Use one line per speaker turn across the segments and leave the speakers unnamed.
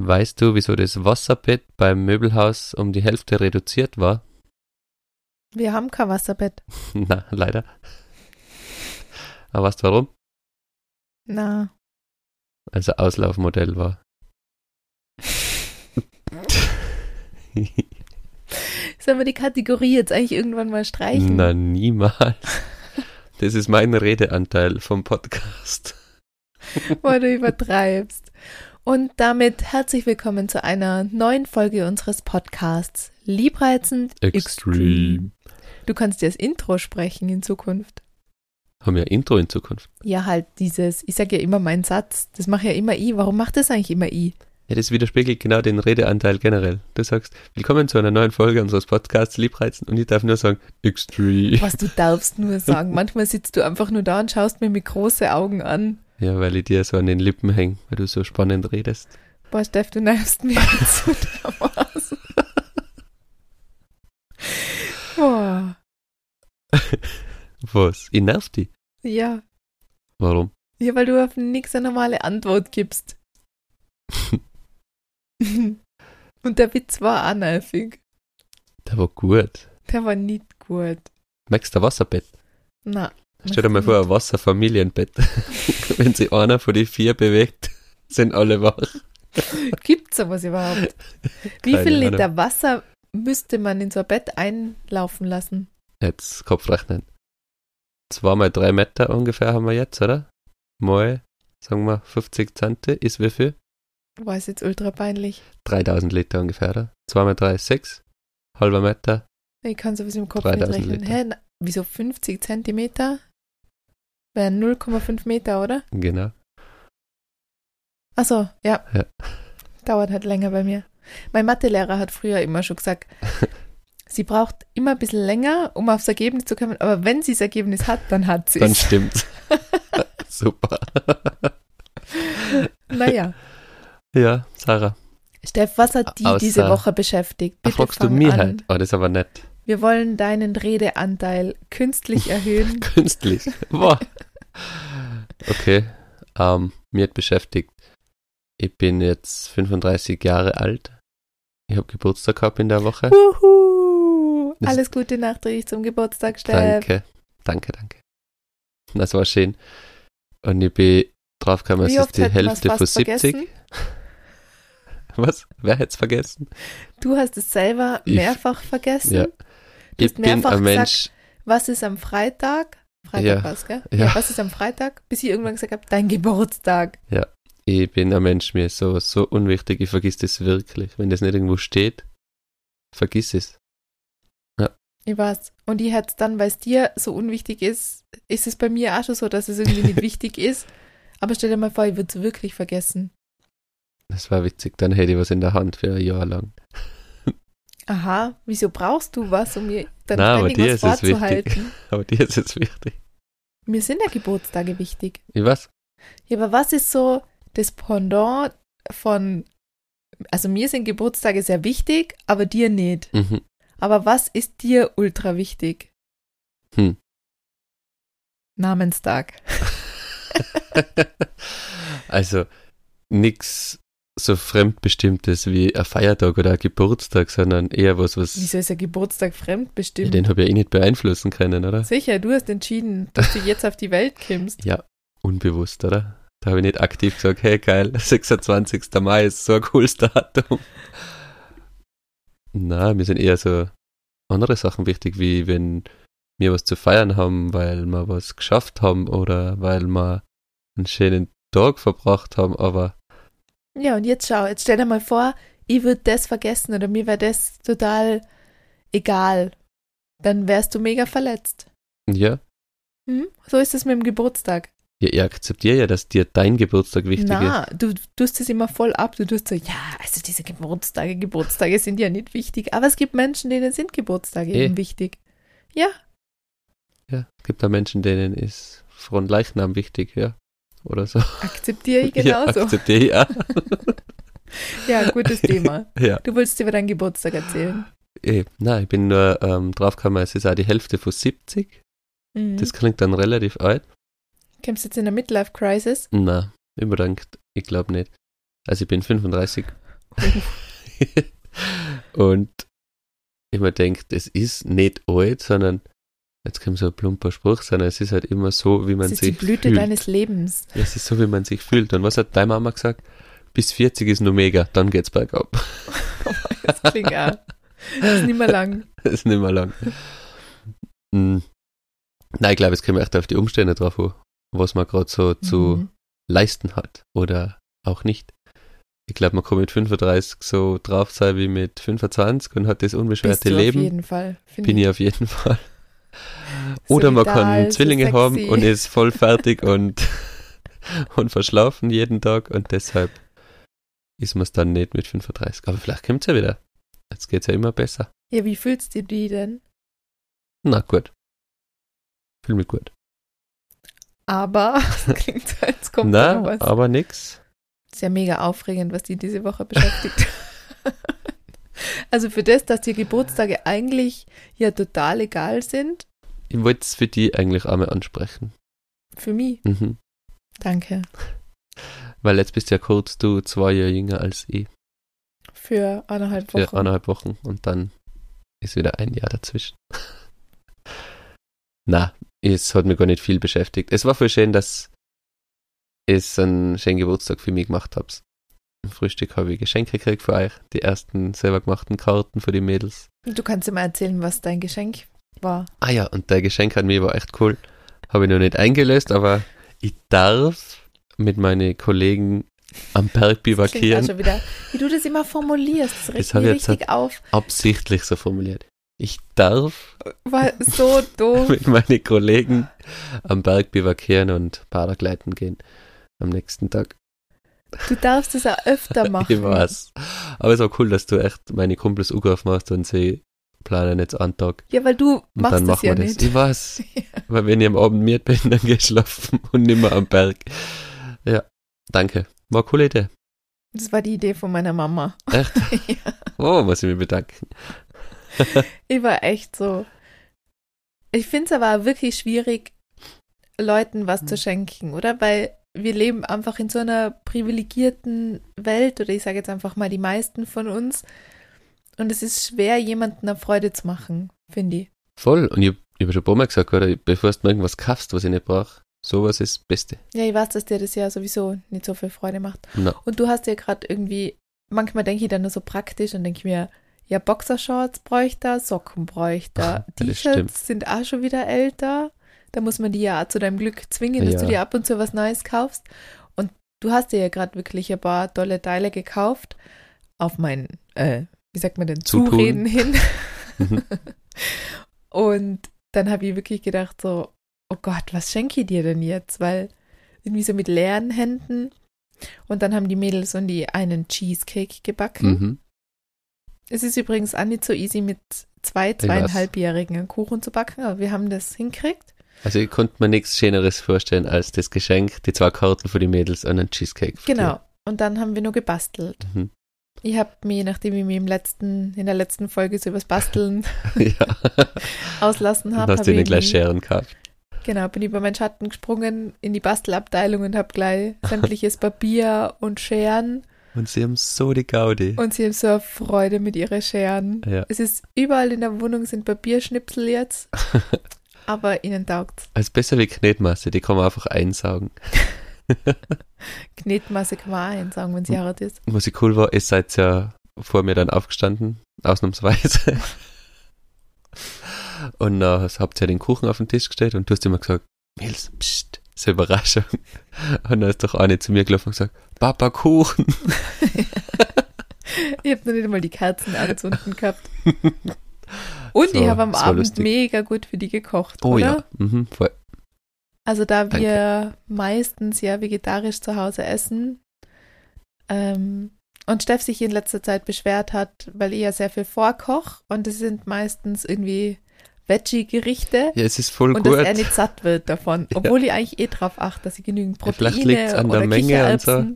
Weißt du, wieso das Wasserbett beim Möbelhaus um die Hälfte reduziert war?
Wir haben kein Wasserbett.
Na, leider. Aber weißt du warum?
Na,
Also Auslaufmodell war.
sollen wir die Kategorie jetzt eigentlich irgendwann mal streichen?
Na, niemals. Das ist mein Redeanteil vom Podcast.
Weil du übertreibst. Und damit herzlich willkommen zu einer neuen Folge unseres Podcasts. Liebreizend
Extreme.
Du kannst dir das Intro sprechen in Zukunft.
Haben wir ein Intro in Zukunft?
Ja, halt dieses, ich sage ja immer meinen Satz, das mache ja immer ich. Warum macht das eigentlich immer ich?
Ja, das widerspiegelt genau den Redeanteil generell. Du sagst, willkommen zu einer neuen Folge unseres Podcasts Liebreizen und ich darf nur sagen, Extreme.
Was du darfst nur sagen. Manchmal sitzt du einfach nur da und schaust mir mit großen Augen an.
Ja, weil ich dir so an den Lippen häng, weil du so spannend redest.
Boah, Steff, du nervst mich so dermaßen. Boah.
Was? Ich nerv dich?
Ja.
Warum?
Ja, weil du auf nichts eine normale Antwort gibst. Und der Witz war auch nervig.
Der war gut.
Der war nicht gut.
Magst du ein Wasserbett?
Na.
Stell dir mal vor, ein Wasserfamilienbett. Wenn sich einer von den vier bewegt, sind alle wach.
Gibt's sowas überhaupt? Wie
Keine
viel
Ahnung.
Liter Wasser müsste man in so ein Bett einlaufen lassen?
Jetzt Kopfrechnen. Zwei mal drei Meter ungefähr haben wir jetzt, oder? Mal, sagen wir 50 Zente ist wie viel?
War es jetzt ultra peinlich.
3000 Liter ungefähr, oder? Zwei mal drei, ist sechs. Halber Meter,
Ich kann sowas im Kopf
3000
nicht rechnen.
Liter.
Hä? Wieso 50 Zentimeter? Wären 0,5 Meter, oder?
genau.
Achso, ja.
Ja.
Dauert halt länger bei mir. Mein Mathelehrer hat früher immer schon gesagt, sie braucht immer ein bisschen länger, um aufs Ergebnis zu kommen, aber wenn sie das Ergebnis hat, dann hat sie
Dann
es.
stimmt's. Super.
Naja.
Ja, Sarah.
Steff, was hat die
Außer-
diese Woche beschäftigt? Bitte
fragst du mir
an.
halt? Oh, das ist aber nett.
Wir wollen deinen Redeanteil künstlich erhöhen.
Künstlich. Boah. Okay. Ähm, mir hat beschäftigt. Ich bin jetzt 35 Jahre alt. Ich habe Geburtstag gehabt in der Woche.
Wuhu! Alles Gute nachträglich zum Geburtstag, Steff.
Danke. Danke, danke. Das war schön. Und ich bin draufgekommen, es ist die Hälfte von
fast
70.
vergessen?
Was? Wer hätte es vergessen?
Du hast es selber
Ich-
mehrfach vergessen.
Ja.
Du
Ich
hast
bin
mehrfach
ein
gesagt,
Mensch.
Was ist am Freitag? Freitag
Ja.
war's, gell?
Ja.
was ist am Freitag? Bis ich irgendwann gesagt habe, dein Geburtstag.
Ich bin ein Mensch, mir ist sowas so unwichtig, ich vergiss das wirklich. Wenn das nicht irgendwo steht, vergiss es.
Ich weiß. Und ich hätte dann, weil es dir so unwichtig ist, ist es bei mir auch schon so, dass es irgendwie nicht wichtig ist. Aber stell dir mal vor, ich würde es wirklich vergessen.
Das war witzig, dann hätte ich was in der Hand für ein Jahr lang.
Aha, wieso brauchst du was, um mir dann
Na, aber dir
was
ist es wichtig.
vorzuhalten?
Aber dir ist es wichtig.
Mir sind ja Geburtstage wichtig.
Ich weiß.
Ja, aber was ist so das Pendant von, also mir sind Geburtstage sehr wichtig, aber dir nicht.
Mhm.
Aber was ist dir ultra wichtig?
Hm.
Namenstag.
also nix so fremdbestimmtes wie ein Feiertag oder ein Geburtstag, sondern eher was, was
Wieso ist der Geburtstag
ja,
fremdbestimmt?
den habe ich eh nicht beeinflussen können, oder?
Sicher, du hast entschieden, dass du jetzt auf die Welt kommst.
Ja, unbewusst, oder? Da habe ich nicht aktiv gesagt, hey geil, 26. Mai ist so ein cooles Datum. Na, mir sind eher so andere Sachen wichtig, wie wenn wir was zu feiern haben, weil wir was geschafft haben oder weil wir einen schönen Tag verbracht haben, aber
Ja, und jetzt schau, jetzt stell dir mal vor, ich würde das vergessen oder mir wäre das total egal. Dann wärst du mega verletzt.
ja,
Hm? So ist es mit dem Geburtstag.
ja, ich akzeptiere ja, dass dir dein Geburtstag wichtig
Na, du tust es immer voll ab. Du tust so, ja, also diese Geburtstage, Geburtstage sind ja nicht wichtig. Aber es gibt Menschen, denen sind Geburtstage
Eh.
eben wichtig. Ja,
ist. Ja, es gibt da Menschen, denen ist Frontleichnam wichtig, ja. Oder so.
akzeptiere ich
Ja,
genauso.
akzeptiere ich auch.
Ja, gutes Thema.
Ja.
Du wolltest über deinen Geburtstag erzählen.
Eh, nein, ich bin nur ähm, draufgekommen, es ist auch die Hälfte von 70.
Mhm.
Das klingt dann relativ alt.
Kommst du jetzt in der Midlife-Crisis?
Na, überdankt. Ich glaube nicht. Also ich bin 35 und ich mir denke, das ist nicht alt, sondern jetzt kommt so ein plumper Spruch, sondern es ist halt immer so, wie man
Das ist
sich
die Blüte
fühlt.
deines Lebens.
Es ist so, wie man sich fühlt. Und was hat deine Mama gesagt? Bis 40 ist nur mega, dann geht's bergab.
Das klingt auch. Das ist nicht mehr lang.
Das ist nicht mehr lang. Mm. Nein, ich glaube, es kommt echt auf die Umstände drauf an, was man gerade so zu
Mhm.
leisten hat oder auch nicht. Ich glaube, man kann mit 35 so drauf sein wie mit 25 und hat das unbeschwerte
du auf
Leben.
jeden Fall.
Bin ich auf jeden Fall. Oder man kann Zwillinge
sexy.
haben und ist voll fertig und, und verschlafen jeden Tag und deshalb ist man es dann nicht mit 35. Aber vielleicht kommt es ja wieder. Jetzt geht es ja immer besser.
Ja, wie fühlst du die denn?
Na gut. Fühl mich gut.
Aber, das klingt so, als kommt
Na,
was.
aber nix.
Ist ja mega aufregend, was die diese Woche beschäftigt. also für das, dass die Geburtstage eigentlich ja total egal sind,
Ich wollte es für die eigentlich einmal ansprechen.
für mich.
Mhm.
Danke.
Weil jetzt bist ja kurz du zwei Jahre jünger als ich.
Für eineinhalb Wochen.
Für eineinhalb Wochen und dann ist wieder ein Jahr dazwischen. Na, es hat mich gar nicht viel beschäftigt. Es war voll schön, dass ich einen schönen Geburtstag für mich gemacht habe. Im Frühstück habe ich Geschenke gekriegt für euch. Die ersten selber gemachten Karten für die Mädels.
Du kannst dir mal erzählen, was dein Geschenk war.
Ah ja, und der Geschenk an mich war echt cool. Habe ich noch nicht eingelöst, aber ich darf mit meinen Kollegen am Berg
Das
bivakieren.
schon wieder, wie du das immer formulierst. Das regt
Das
mich
ich jetzt
richtig auf.
Absichtlich so formuliert. Ich darf
War so doof.
mit meinen Kollegen am Berg bivakieren und Paragleiten gehen am nächsten Tag.
Du darfst es auch öfter machen.
Ich weiß. Aber es war cool, dass du echt meine Kumpels angerufen hast und sie planen jetzt einen Tag.
Ja, weil du
Und
machst
dann
das
machen
ja
wir das.
nicht.
Ich weiß. Weil wenn ich am Abend mit bin, dann geh ich schlafen und nimmer am Berg. Ja, danke. War eine coole Idee.
Das war die Idee von meiner Mama.
Echt?
ja.
Oh, muss ich mich bedanken.
Ich war echt so. Ich finde es aber wirklich schwierig, Leuten was
Hm.
zu schenken, oder? Weil wir leben einfach in so einer privilegierten Welt, oder ich sage jetzt einfach mal die meisten von uns. Und es ist schwer, jemandem eine Freude zu machen, finde ich.
Voll. Und ich, ich habe schon ein paar Mal gesagt, oder? Bevor du mir irgendwas kaufst, was ich nicht brauche, sowas ist das Beste.
Ja, ich weiß, dass dir das ja sowieso nicht so viel Freude macht.
Na,
Und du hast ja gerade irgendwie, manchmal denke ich dann nur so praktisch und denke ich mir, ja, Boxershorts bräuchte er, Socken bräuchte er. T-Shirts sind auch schon wieder älter. Da muss man die ja auch zu deinem Glück zwingen, dass
Ja.
du dir ab und zu was Neues kaufst. Und du hast dir ja gerade wirklich ein paar tolle Teile gekauft. Auf mein, äh, wie sagt man denn. Zureden hin.
Mhm.
Und dann habe ich wirklich gedacht so, oh Gott, was schenke ich dir denn jetzt? Weil irgendwie so mit leeren Händen. Und dann haben die Mädels und die einen Cheesecake gebacken.
mhm.
Es ist übrigens auch nicht so easy, mit zwei, zweieinhalbjährigen einen Kuchen zu backen, aber wir haben das hinkriegt.
Also ich konnte mir nichts Schöneres vorstellen als das Geschenk, die zwei Karten für die Mädels und einen Cheesecake.
Genau. Und dann haben wir nur gebastelt.
Mhm.
Ich habe mir, nachdem ich mir im letzten, in der letzten Folge so übers Basteln
ja.
auslassen habe,
hast du ihnen
ich
gleich
mich-
Scheren gehabt.
Genau, bin über meinen Schatten gesprungen in die Bastelabteilung und habe gleich sämtliches Papier und Scheren.
Und sie haben so die Gaudi.
Und sie haben so eine Freude mit ihren Scheren.
Ja.
Es ist überall in der Wohnung sind Papierschnipsel jetzt. aber ihnen taugt's.
Also besser wie Knetmasse, die kann man einfach einsaugen.
Knetmasse auch einsagen, wenn sie hart ist.
Was ich cool war, ihr seid ja vor mir dann aufgestanden, ausnahmsweise. Und dann habt ihr den Kuchen auf den Tisch gestellt und du hast immer gesagt, Mils, pst, ist eine Überraschung. Und dann ist doch eine zu mir gelaufen und gesagt, Papa Kuchen.
Ich habe noch nicht einmal die Kerzen anzünden gehabt. Und
So,
ich habe am Abend
lustig.
mega gut für die gekocht,
Oh
oder?
ja, mhm, voll.
Also da
Danke.
wir meistens ja vegetarisch zu Hause essen ähm, und Steff sich in letzter Zeit beschwert hat, weil ich ja sehr viel vorkoch und es sind meistens irgendwie Veggie-Gerichte
Ja, es ist voll
und
gut.
dass er nicht satt wird davon,
Ja.
obwohl ich eigentlich eh drauf achte, dass ich genügend
Ja, vielleicht
Proteine
liegt's an der
oder
Menge und so.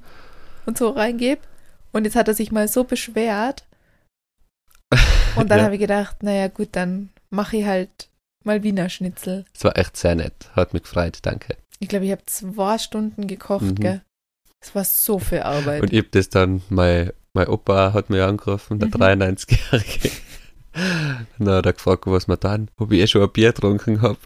Und so reingebe. Und jetzt hat er sich mal so beschwert und dann
Ja.
habe ich gedacht, naja gut, dann mache ich halt mal Wiener Schnitzel.
Es war echt sehr nett. Hat mich gefreut, danke.
Ich glaube, ich habe zwei Stunden gekocht,
Mhm.
gell? Es war so viel Arbeit.
Und ich hab das dann mal mein Opa hat mich angerufen, der
Mhm.
93-Jährige. Dann hat er gefragt, was wir dann, ob ich eh schon ein Bier getrunken habe.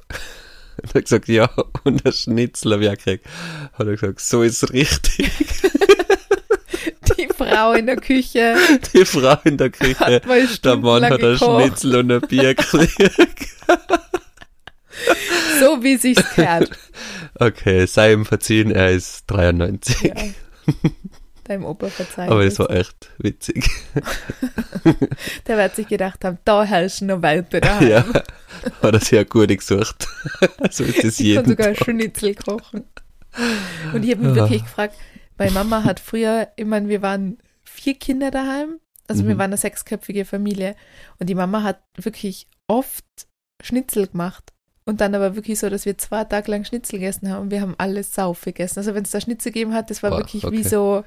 Und er hat gesagt, ja, und ein Schnitzel habe ich auch gekriegt. Hat er gesagt, so ist richtig.
Die Frau in der Küche
Die Frau in der Küche, der Mann hat ein Schnitzel und ein Bier gekriegt.
so wie sich's gehört.
Okay, sei ihm verziehen, er ist 93.
Ja. Deinem Opa verzeihen.
Aber das war echt witzig.
Der wird sich gedacht haben, da herrschen noch Welpe daheim.
Ja, hat er eine gute gesucht. so ist es
Ich kann
jeden
sogar
Tag.
Schnitzel kochen. Und ich habe mich
Ah.
wirklich gefragt, meine Mama hat früher, ich meine, wir waren vier Kinder daheim, also wir
Mhm.
waren eine sechsköpfige Familie und die Mama hat wirklich oft Schnitzel gemacht. Und dann aber wirklich so, dass wir zwei Tage lang Schnitzel gegessen haben und wir haben alles sauf gegessen. Also wenn es da Schnitzel gegeben hat, das war
Boah,
wirklich
okay.
wie so,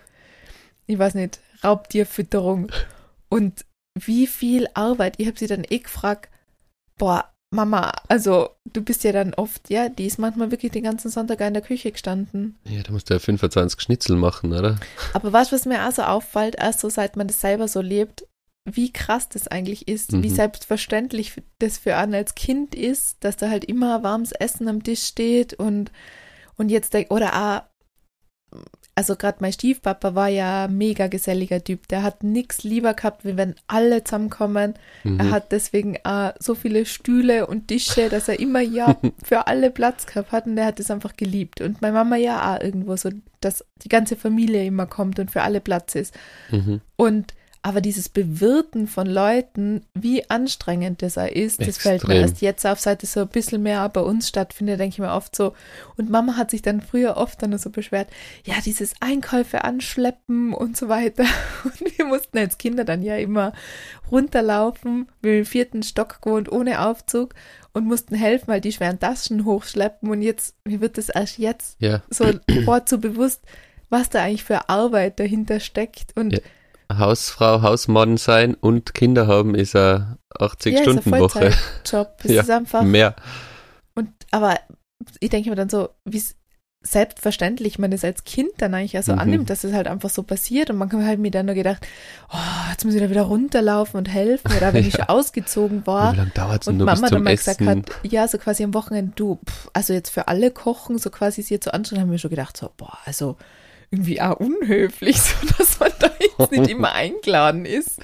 ich weiß nicht, Raubtierfütterung. Und wie viel Arbeit. Ich habe sie dann eh gefragt, boah, Mama, also du bist ja dann oft, ja, die ist manchmal wirklich den ganzen Sonntag in der Küche gestanden.
Ja, da musst du ja 25 Schnitzel machen, oder?
Aber weißt du, was mir auch so auffällt, erst so seit man das selber so lebt, wie krass das eigentlich ist, wie
Mhm.
selbstverständlich das für einen als Kind ist, dass da halt immer warmes Essen am Tisch steht und, und jetzt, denk- oder auch, also gerade mein Stiefpapa war ja mega geselliger Typ, der hat nichts lieber gehabt, wie wenn alle zusammenkommen.
Mhm.
Er hat deswegen auch so viele Stühle und Tische, dass er immer ja für alle Platz gehabt hat und er hat es einfach geliebt. Und meine Mama ja auch irgendwo so, dass die ganze Familie immer kommt und für alle Platz ist.
Mhm.
Und aber dieses Bewirten von Leuten, wie anstrengend das ist, das fällt mir
Extrem.
erst jetzt auf, seit es so ein bisschen mehr bei uns stattfindet, denke ich mir oft so. Und Mama hat sich dann früher oft dann so beschwert, ja, dieses Einkäufe anschleppen und so weiter. Und wir mussten als Kinder dann ja immer runterlaufen, wir haben im vierten Stock gewohnt, ohne Aufzug und mussten helfen, weil die schweren Taschen hochschleppen. Und jetzt, mir wird das erst jetzt
Ja,
so boah, so bewusst, was da eigentlich für Arbeit dahinter steckt. Und
Ja. Hausfrau, Hausmann sein und Kinder haben ist eine
Ja, ist ein
80-Stunden-Woche.
Vollzeitjob. Es
Ja,
ist einfach.
Mehr.
Und aber ich denke mir dann so, wie selbstverständlich man das als Kind dann eigentlich auch so
Mhm.
annimmt, dass es halt einfach so passiert. Und man kann halt mir dann nur gedacht, oh, jetzt muss ich da wieder runterlaufen und helfen. Oder wenn ich schon ausgezogen war.
Wie lange dauert es
Und
nur bis
Mama dann mal gesagt hat, ja, so quasi am Wochenende, du, pff, also jetzt für alle kochen, so quasi sie jetzt so anschauen, haben wir schon gedacht, so, boah, also irgendwie auch unhöflich, so dass man da jetzt nicht immer eingeladen ist.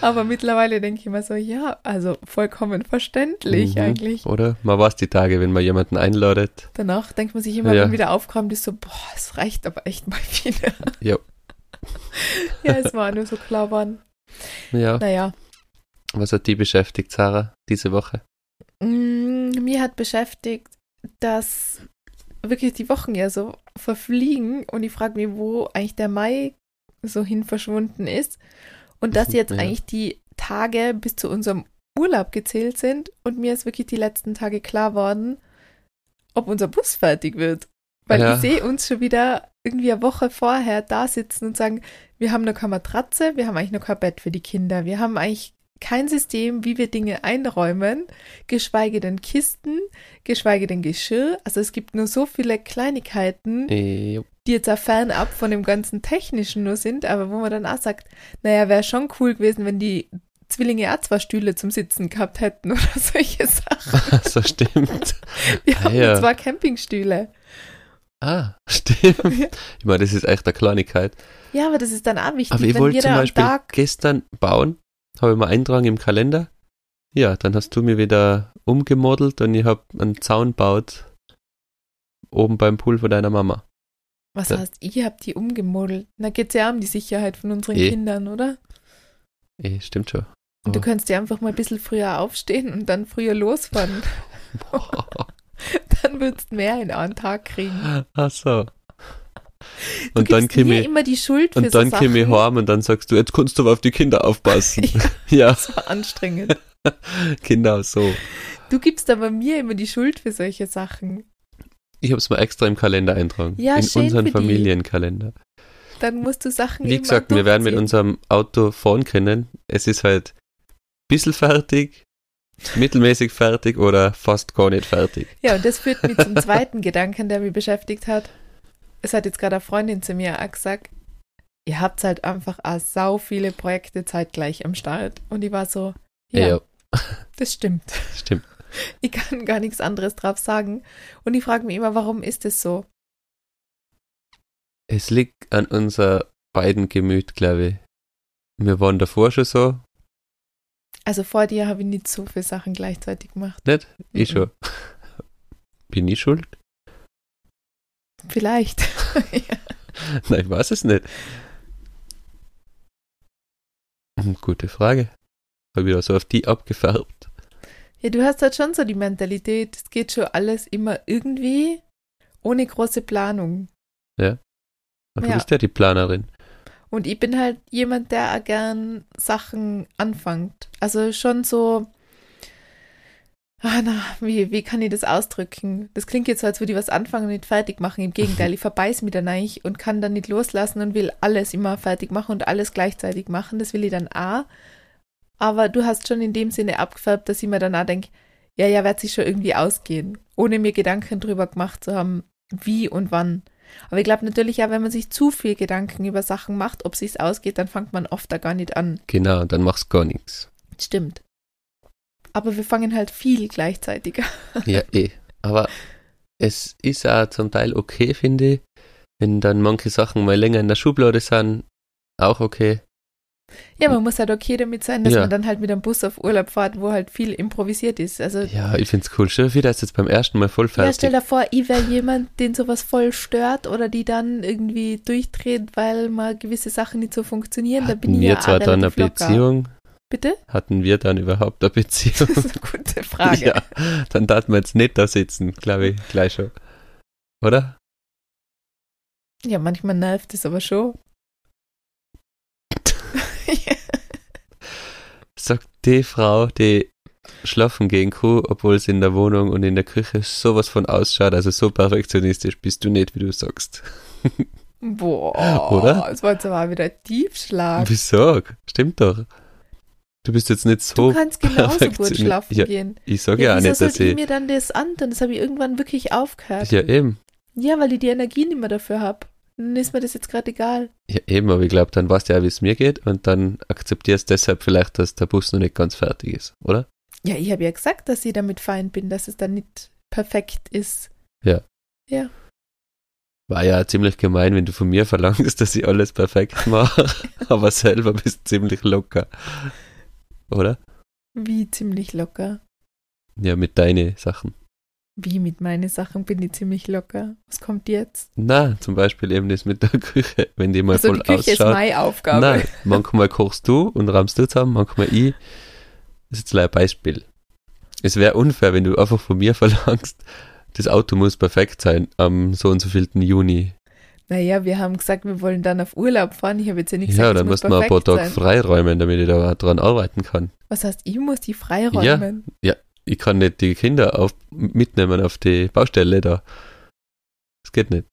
Aber mittlerweile denke ich immer so, ja, also vollkommen verständlich
Mhm.
eigentlich.
Oder? Man weiß die Tage, wenn man jemanden einladet.
Danach denkt man sich immer,
Ja.
wenn wieder aufkommt, ist so, boah, es reicht aber echt mal wieder.
Ja.
ja, es war nur so klar waren.
Ja.
Naja,
Was hat die beschäftigt, Sarah, diese Woche?
Mm, mir hat beschäftigt, dass wirklich die Wochen ja so verfliegen und ich frage mich, wo eigentlich der Mai so hin verschwunden ist und dass jetzt
Ja.
eigentlich die Tage bis zu unserem Urlaub gezählt sind und mir ist wirklich die letzten Tage klar worden, ob unser Bus fertig wird. Weil
Ja.
ich sehe uns schon wieder irgendwie eine Woche vorher da sitzen und sagen, wir haben noch keine Matratze, wir haben eigentlich noch kein Bett für die Kinder, wir haben eigentlich kein System, wie wir Dinge einräumen, geschweige denn Kisten, geschweige denn Geschirr. Also es gibt nur so viele Kleinigkeiten,
jo.
die jetzt auch fernab von dem ganzen Technischen nur sind, aber wo man dann auch sagt, naja, wäre schon cool gewesen, wenn die Zwillinge auch zwei Stühle zum Sitzen gehabt hätten oder solche Sachen.
so stimmt.
Wir
Ah,
haben
ja.
zwei Campingstühle.
Ah, stimmt. Ich meine, das ist echt eine Kleinigkeit.
Ja, aber das ist dann auch wichtig,
Aber ich
wenn
wollte zum Beispiel
Tag
gestern bauen, habe ich mal eintragen im Kalender. Ja, dann hast du mir wieder umgemodelt und ich habe einen Zaun baut oben beim Pool von deiner Mama.
Was
Ja.
heißt, ihr habt die umgemodelt? Da geht es ja um die Sicherheit von unseren
Eh.
Kindern, oder?
Eh, stimmt schon.
Und du
Oh.
könntest ja einfach mal ein bisschen früher aufstehen und dann früher losfahren. dann würdest du mehr in einen Tag kriegen.
Ach so.
Du
Und dann ich,
immer die Schuld für
und
so
dann
Sachen.
komme ich heim und dann sagst du, jetzt kannst du aber auf die Kinder aufpassen. ja,
Das war anstrengend.
genau so.
Du gibst aber mir immer die Schuld für solche Sachen.
Ich habe es mal extra im Kalender eintragen.
Ja,
in
schön
unseren. Familienkalender.
Dann musst du Sachen
Wie gesagt, wir werden mit unserem Auto fahren können. Es ist halt ein bisschen fertig, mittelmäßig fertig oder fast gar nicht fertig.
Ja, und das führt mich zum zweiten Gedanken, der mich beschäftigt hat. Es hat jetzt gerade eine Freundin zu mir auch gesagt, ihr habt halt einfach auch sau viele Projekte zeitgleich am Start. Und ich war so, ja,
Ja,
das stimmt.
stimmt.
Ich kann gar nichts anderes drauf sagen. Und ich frage mich immer, warum ist es so?
Es liegt an unser beiden Gemüt, glaube ich. Wir waren davor schon so,
Also vor dir habe ich nicht so viele Sachen gleichzeitig gemacht.
nicht? Ich
Mhm.
schon. Bin ich schuld?
Vielleicht. ja.
Nein, ich weiß es nicht. Hm, Gute Frage. Habe wieder so auf die abgefärbt.
ja, du hast halt schon so die Mentalität, es geht schon alles immer irgendwie ohne große Planung.
Und du
Ja.
bist ja die Planerin.
Und ich bin halt jemand, der auch gern Sachen anfängt. Also schon so. Ah, na, wie, wie kann ich das ausdrücken? Das klingt jetzt so, als würde ich was anfangen und nicht fertig machen. Im Gegenteil, ich verbeiß mich dann eigentlich und kann dann nicht loslassen und will alles immer fertig machen und alles gleichzeitig machen. Das will ich dann auch. Aber du hast schon in dem Sinne abgefärbt, dass ich mir dann auch denke, ja, ja, wird sich schon irgendwie ausgehen. Ohne mir Gedanken drüber gemacht zu haben, wie und wann. Aber ich glaube natürlich auch, wenn man sich zu viel Gedanken über Sachen macht, ob sich's ausgeht, dann fängt man oft da gar nicht an.
Genau, dann machst gar nichts.
Stimmt. Aber wir fangen halt viel gleichzeitig an.
Ja, eh. Aber es ist auch zum Teil okay, finde ich. Wenn dann manche Sachen mal länger in der Schublade sind, auch okay.
Ja, man muss halt okay damit sein, dass
Ja.
man dann halt mit einem Bus auf Urlaub fährt, wo halt viel improvisiert ist. Also,
Ja, ich find's cool. Stell dir vor, das ist jetzt beim ersten Mal voll
ja,
fertig.
stell dir vor, ich wäre jemand, den sowas voll stört oder die dann irgendwie durchdreht, weil mal gewisse Sachen nicht so funktionieren. da bin
Hatten
ich ja
zwar dann eine
locker.
Beziehung,
Bitte?
hatten wir dann überhaupt eine Beziehung?
Das ist eine gute Frage.
Ja, dann darf man jetzt nicht da sitzen, glaube ich, gleich schon. Oder?
Ja, manchmal nervt es aber schon.
Sagt die Frau, die schlafen gehen kann, obwohl sie in der Wohnung und in der Küche sowas von ausschaut, also so perfektionistisch bist du nicht, wie du sagst.
Boah,
Oder?
Das war jetzt aber wieder ein Tiefschlag.
Wieso? Stimmt doch. Du bist jetzt nicht
Du
so.
kannst genauso gut schlafen
Ja,
gehen.
Ich sage
Ja,
ja, auch nicht, dass
ich mir dann das antun? Das habe ich irgendwann wirklich aufgehört.
Ja, eben.
Ja, weil ich die Energie nicht mehr dafür habe. Dann ist mir das jetzt gerade egal.
Ja, eben, aber ich glaube, dann weißt du ja, wie es mir geht und dann akzeptierst deshalb vielleicht, dass der Bus noch nicht ganz fertig ist, oder?
Ja, ich habe ja gesagt, dass ich damit fein bin, dass es dann nicht perfekt ist.
War ja ziemlich gemein, wenn du von mir verlangst, dass ich alles perfekt mache, aber selber bist ziemlich locker. Oder?
Wie ziemlich locker.
Ja, mit deinen Sachen.
Wie mit meinen Sachen bin ich ziemlich locker. Was kommt jetzt?
Na, zum Beispiel eben das mit der Küche, wenn die mal
Also
voll
die Küche ist
ausschaut.
meine Aufgabe.
Nein, manchmal kochst du und rammst du zusammen, manchmal ich. Das ist jetzt ein Beispiel. Es wäre unfair, wenn du einfach von mir verlangst, das Auto muss perfekt sein am so und so vielten Juni.
Naja, wir haben gesagt, wir wollen dann auf Urlaub fahren. Ich habe jetzt ja nicht
Ja,
gesagt,
dann
es muss
mal ein paar Tage freiräumen, damit ich da dran arbeiten kann.
Was heißt, ich muss die freiräumen?
Ich kann nicht die Kinder auf, mitnehmen auf die Baustelle da. Das geht nicht.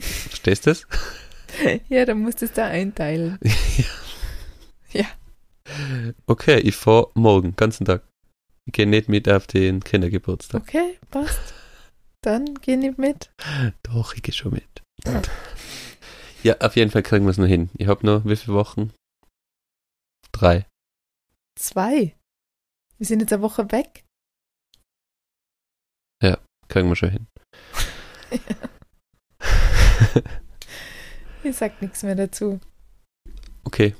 Verstehst du das?
Ja, dann musst du es da einteilen.
Okay, ich fahr morgen, ganzen Tag. Ich gehe nicht mit auf den Kindergeburtstag.
Okay, passt. Dann geh nicht mit.
Doch, ich gehe schon mit. Ja, auf jeden Fall kriegen wir es noch hin. Ich habe noch wie viele Wochen? Drei.
Zwei. Wir sind jetzt eine Woche weg.
Kriegen wir schon hin.
Ich sag nichts mehr dazu.
Okay.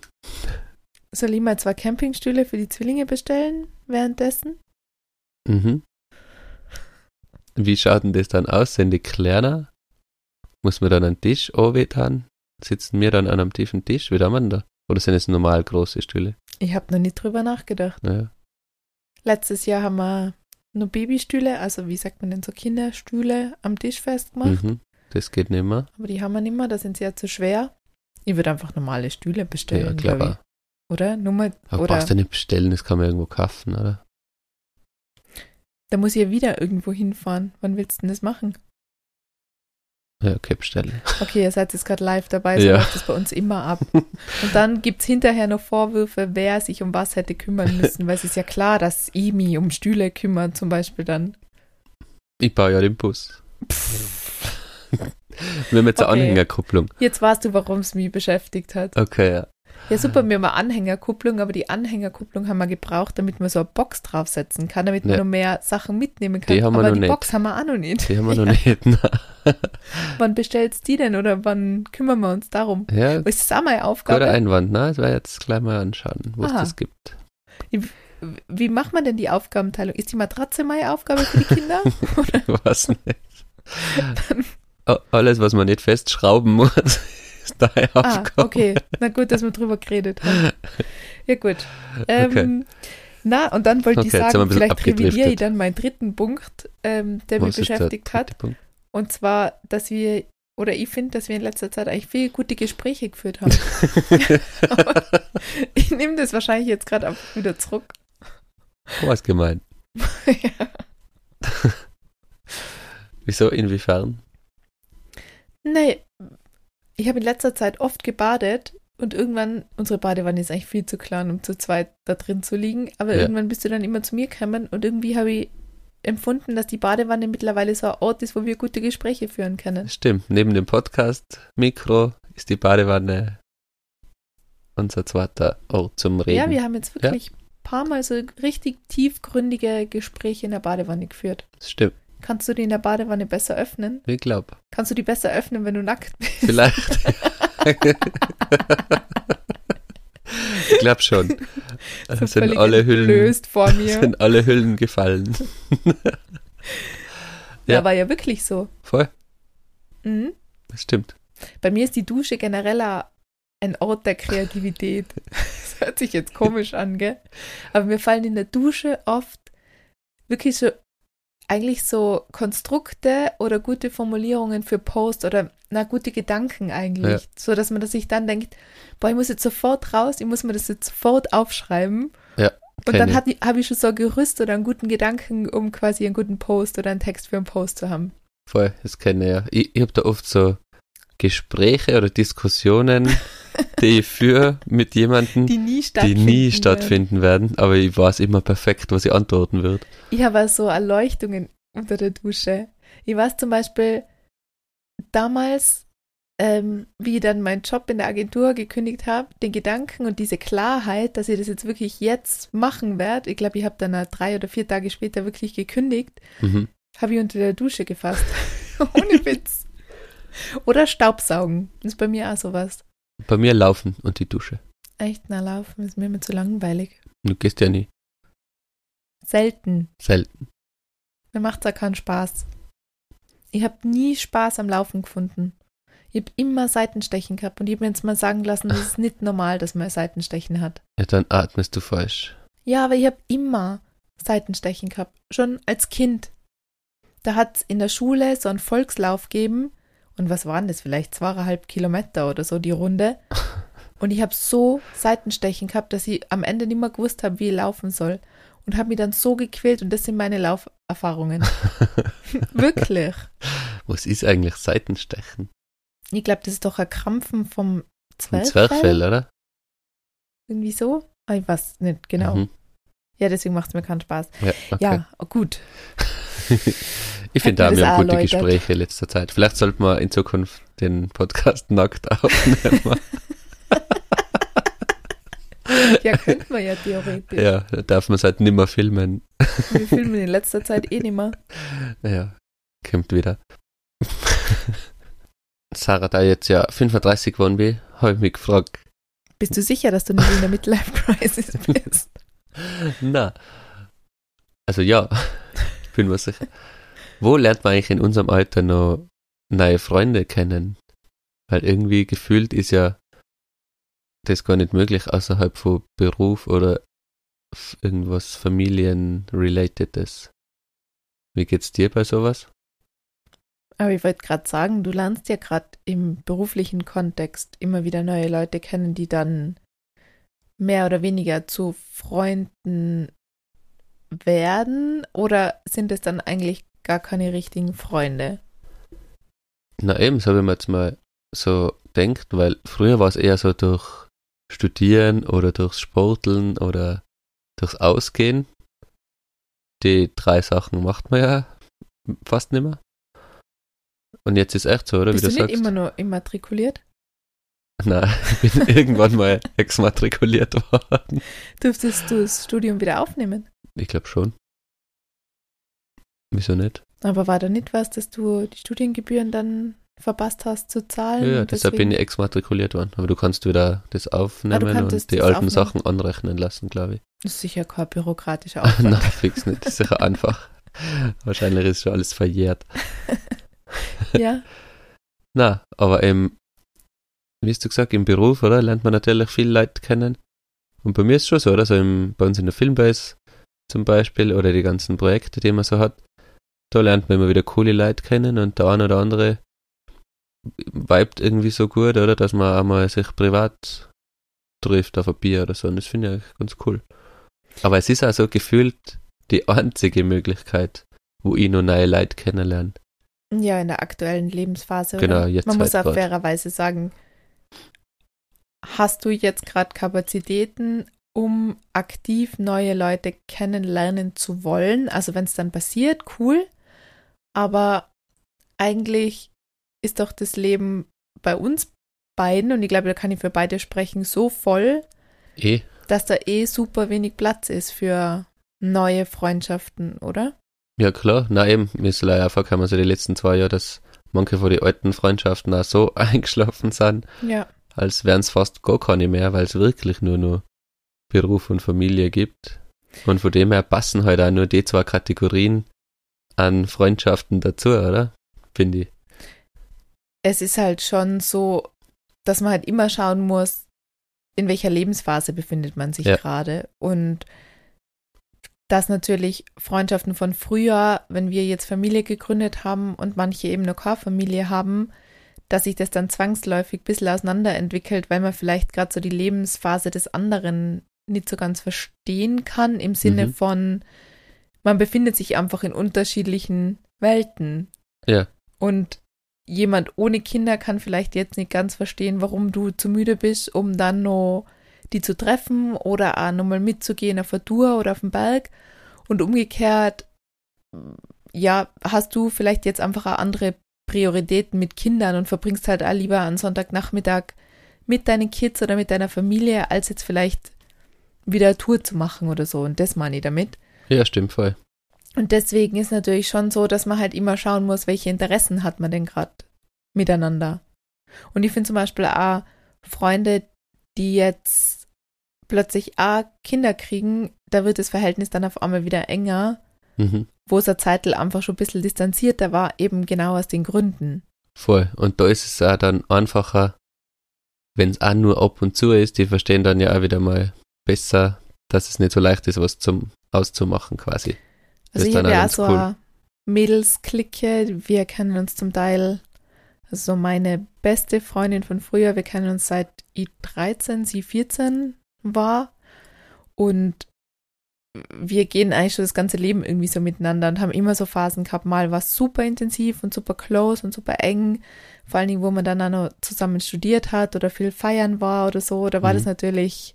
Soll ich mal zwei Campingstühle für die Zwillinge bestellen währenddessen?
Mhm. Wie schaut denn das dann aus? Sind die kleiner? Muss man dann einen Tisch anwetan? Sitzen wir dann an einem tiefen Tisch? Wie haben wir denn da? Oder sind es normal große Stühle?
Ich habe noch nicht drüber nachgedacht.
Naja.
Letztes Jahr haben wir nur Babystühle, also wie sagt man denn so Kinderstühle am Tisch festgemacht.
Mhm. Das geht nicht mehr.
Aber die haben wir nicht mehr, da sind sie ja zu schwer. Ich würde einfach normale Stühle bestellen,
Ja, klar.
ich. Oder? Nur mal,
Aber
oder
brauchst du nicht bestellen, das kann man irgendwo kaufen, oder?
da muss ich ja wieder irgendwo hinfahren. Wann willst du denn das machen?
Ja, okay, bestellen.
Okay, ihr seid jetzt gerade live dabei, so
Ja.
läuft das bei uns immer ab. Und dann gibt es hinterher noch Vorwürfe, wer sich um was hätte kümmern müssen, weil es ist ja klar, dass mich um Stühle kümmert, zum Beispiel dann.
Ich baue ja den Bus. Wir haben jetzt eine
Okay.
Anhängerkupplung.
Jetzt weißt du, warum es mich beschäftigt hat.
Okay, ja.
Ja, super, wir haben eine Anhängerkupplung, aber die Anhängerkupplung haben wir gebraucht, damit man so eine Box draufsetzen kann, damit man
Ja.
noch mehr Sachen mitnehmen kann.
Die haben wir
aber
noch
die
nicht.
Box haben wir auch noch nicht.
Die haben wir noch nicht. Na.
Wann bestellst die denn oder wann kümmern wir uns darum?
Ja,
Ist das auch meine
guter
Aufgabe?
Einwand, ne? Das werde jetzt gleich mal anschauen, wo es das gibt.
Wie macht man denn die Aufgabenteilung? Ist die Matratze meine Aufgabe für die Kinder?
Ich weiß nicht. Alles, was man nicht festschrauben muss, ist deine
ah,
Aufgabe.
okay. Na gut, dass wir drüber geredet haben. Ja, gut. Ähm, Na, und dann wollte ich
Okay, ein
sagen, vielleicht revidiere ich dann meinen dritten Punkt, ähm, der mich
Was der
beschäftigt hat.
Punkt?
Und zwar, dass wir, oder ich finde, dass wir in letzter Zeit eigentlich viele gute Gespräche geführt haben. Ich nehme das wahrscheinlich jetzt gerade wieder zurück.
Was gemeint?
ja.
Wieso, inwiefern?
Nee, ich habe in letzter Zeit oft gebadet und irgendwann, unsere Badewanne ist eigentlich viel zu klein, um zu zweit da drin zu liegen, aber
Ja.
irgendwann bist du dann immer zu mir gekommen und irgendwie habe ich empfunden, dass die Badewanne mittlerweile so ein Ort ist, wo wir gute Gespräche führen können.
Stimmt, neben dem Podcast-Mikro ist die Badewanne unser zweiter Ort zum Reden.
Ja, wir haben jetzt wirklich ein paar Mal so richtig tiefgründige Gespräche in der Badewanne geführt.
Stimmt,
Kannst du die in der Badewanne besser öffnen?
ich glaube.
Kannst du die besser öffnen, wenn du nackt bist?
Vielleicht. ich glaube schon.
So
sind alle Hüllen
entblößt vor mir.
sind alle Hüllen gefallen.
ja.
ja.
war ja wirklich so.
Voll,
Mhm.
das stimmt.
Bei mir ist die Dusche generell ein Ort der Kreativität. Das hört sich jetzt komisch an, gell? Aber mir fallen in der Dusche oft wirklich so, eigentlich so Konstrukte oder gute Formulierungen für Post oder na, gute Gedanken eigentlich.
Ja.
So, dass man das sich dann denkt, boah, ich muss jetzt sofort raus, ich muss mir das jetzt sofort aufschreiben.
Ja,
Und dann habe ich, hab ich schon so ein Gerüst oder einen guten Gedanken, um quasi einen guten Post oder einen Text für einen Post zu haben.
Voll, das kenne ich ja. Ich, ich habe da oft so Gespräche oder Diskussionen, die führe mit jemandem,
Die nie
die
stattfinden.
nie
werden.
stattfinden werden, aber ich weiß immer perfekt, was ich antworten würde.
Ich habe so Erleuchtungen unter der Dusche. Ich weiß zum Beispiel damals, ähm, wie ich dann meinen Job in der Agentur gekündigt habe, den Gedanken und diese Klarheit, dass ich das jetzt wirklich jetzt machen werde. Ich glaube, ich habe dann drei oder vier Tage später wirklich gekündigt,
Mhm.
habe ich unter der Dusche gefasst. Ohne Witz. Oder Staubsaugen. Das ist bei mir auch sowas.
Bei mir laufen und die Dusche.
Echt, na laufen ist mir immer zu langweilig.
Du gehst ja nie.
Selten.
Selten.
Mir macht da keinen Spaß. Ich habe nie Spaß am Laufen gefunden. Ich habe immer Seitenstechen gehabt und ich habe mir jetzt mal sagen lassen, das ist nicht normal, dass man Seitenstechen hat.
Ja, dann atmest du falsch.
Ja, aber ich habe immer Seitenstechen gehabt. Schon als Kind. Da hat es in der Schule so einen Volkslauf gegeben. Und was waren das? Vielleicht zweieinhalb Kilometer oder so die Runde. Und ich habe so Seitenstechen gehabt, dass ich am Ende nicht mehr gewusst habe, wie ich laufen soll. Und habe mich dann so gequält und das sind meine Lauferfahrungen. Wirklich.
Was ist eigentlich Seitenstechen?
Ich glaube, das ist doch ein Krampfen vom Zwerchfell.
Zwerchfell, oder?
Irgendwie so? Ah, Ich weiß nicht genau.
Mhm.
Ja, deswegen macht es mir keinen Spaß.
Ja, okay.
Ja, gut.
ich finde, da haben
wir
wir gute
erläutert.
Gespräche in letzter Zeit. Vielleicht sollten wir in Zukunft den Podcast nackt aufnehmen.
Ja, könnten wir ja theoretisch.
ja, da darf man es halt nimmer filmen.
Wir filmen in letzter Zeit eh nicht mehr.
Ja, kommt wieder. Sarah, da jetzt ja 35 geworden bin, habe ich mich gefragt,
Bist du sicher, dass du nicht in der Midlife-Crisis bist?
na, also ja, bin mir sicher. Wo lernt man eigentlich in unserem Alter noch neue Freunde kennen? Weil irgendwie gefühlt ist ja das gar nicht möglich außerhalb von Beruf oder irgendwas Familienrelatedes. Wie geht's dir bei sowas?
Aber ich wollte gerade sagen, du lernst ja gerade im beruflichen Kontext immer wieder neue Leute kennen, die dann mehr oder weniger zu Freunden werden oder sind es dann eigentlich gar keine richtigen Freunde?
Na eben, so habe ich mir jetzt mal so denkt, weil früher war es eher so durch Studieren oder durchs Sporteln oder durchs Ausgehen. Die drei Sachen macht man ja fast nimmer. und jetzt ist echt so, oder?
Bist
Wie
du
du
nicht
sagst.
immer nur immatrikuliert?
Nein, ich bin irgendwann mal exmatrikuliert worden.
Dürftest du das Studium wieder aufnehmen?
Ich glaube schon. Wieso nicht?
Aber war da nicht was, dass du die Studiengebühren dann verpasst hast zu zahlen?
Ja, ja,
und
deshalb bin ich exmatrikuliert worden. Aber du kannst wieder das aufnehmen und
kanntest
die alten
aufnehmen.
Sachen anrechnen lassen, glaube ich.
Das ist sicher kein bürokratischer
Nein,
Aufwand.
fix nicht. Das ist sicher einfach. Wahrscheinlich ist schon alles verjährt.
ja,
Na, aber im, wie hast du gesagt, im Beruf, oder? Lernt man natürlich viel Leute kennen. Und bei mir ist es schon so, oder? So im, bei uns in der Filmbase zum Beispiel oder die ganzen Projekte, die man so hat, da lernt man immer wieder coole Leute kennen und der eine oder andere vibet irgendwie so gut, oder? Dass man einmal sich privat trifft auf ein Bier oder so. Und das finde ich ganz cool. Aber es ist also gefühlt die einzige Möglichkeit, wo ich noch neue Leute kennenlerne.
ja, in der aktuellen Lebensphase.
Genau,
oder?
jetzt
Man muss
halt
auch
grad.
fairerweise sagen, hast du jetzt gerade Kapazitäten, um aktiv neue Leute kennenlernen zu wollen? Also wenn es dann passiert, cool. Aber eigentlich ist doch das Leben bei uns beiden, und ich glaube, da kann ich für beide sprechen, so voll,
Eh,
dass da eh super wenig Platz ist für neue Freundschaften, oder?
Ja, klar. Na eben, mir ist leider vorgekommen, also die letzten zwei Jahre, dass manche von den alten Freundschaften auch so eingeschlafen sind,
Ja.
als wären es fast gar keine mehr, weil es wirklich nur noch Beruf und Familie gibt. Und von dem her passen halt auch nur die zwei Kategorien an Freundschaften dazu, oder? Finde ich.
es ist halt schon so, dass man halt immer schauen muss, in welcher Lebensphase befindet man sich
Ja.
gerade. Und dass natürlich Freundschaften von früher, wenn wir jetzt Familie gegründet haben und manche eben noch keine Familie haben, dass sich das dann zwangsläufig ein bisschen auseinanderentwickelt, weil man vielleicht gerade so die Lebensphase des anderen nicht so ganz verstehen kann, im Sinne
Mhm.
von, man befindet sich einfach in unterschiedlichen Welten.
Ja.
Und jemand ohne Kinder kann vielleicht jetzt nicht ganz verstehen, warum du zu müde bist, um dann noch die zu treffen oder auch nochmal mitzugehen auf eine Tour oder auf den Berg. Und umgekehrt, ja, hast du vielleicht jetzt einfach auch andere Prioritäten mit Kindern und verbringst halt auch lieber einen Sonntagnachmittag mit deinen Kids oder mit deiner Familie, als jetzt vielleicht wieder eine Tour zu machen oder so. Und das meine ich damit.
Ja, stimmt voll.
Und deswegen ist natürlich schon so, dass man halt immer schauen muss, welche Interessen hat man denn gerade miteinander. Und ich finde zum Beispiel auch Freunde, die jetzt plötzlich auch Kinder kriegen, da wird das Verhältnis dann auf einmal wieder enger,
Mhm.
wo es eine Zeit einfach schon ein bisschen distanzierter war, eben genau aus den Gründen.
Voll. Und da ist es auch dann einfacher, wenn es auch nur ab und zu ist, die verstehen dann ja auch wieder mal besser, dass es nicht so leicht ist, was zum auszumachen quasi.
Also ich habe ja auch so
cool.
eine Mädelsklicke, wir kennen uns zum Teil, also meine beste Freundin von früher, wir kennen uns seit ich 13, sie 14 war und wir gehen eigentlich schon das ganze Leben irgendwie so miteinander und haben immer so Phasen gehabt, mal war es super intensiv und super close und super eng, vor allen Dingen, wo man dann auch noch zusammen studiert hat oder viel feiern war oder so, da war
Mhm.
das natürlich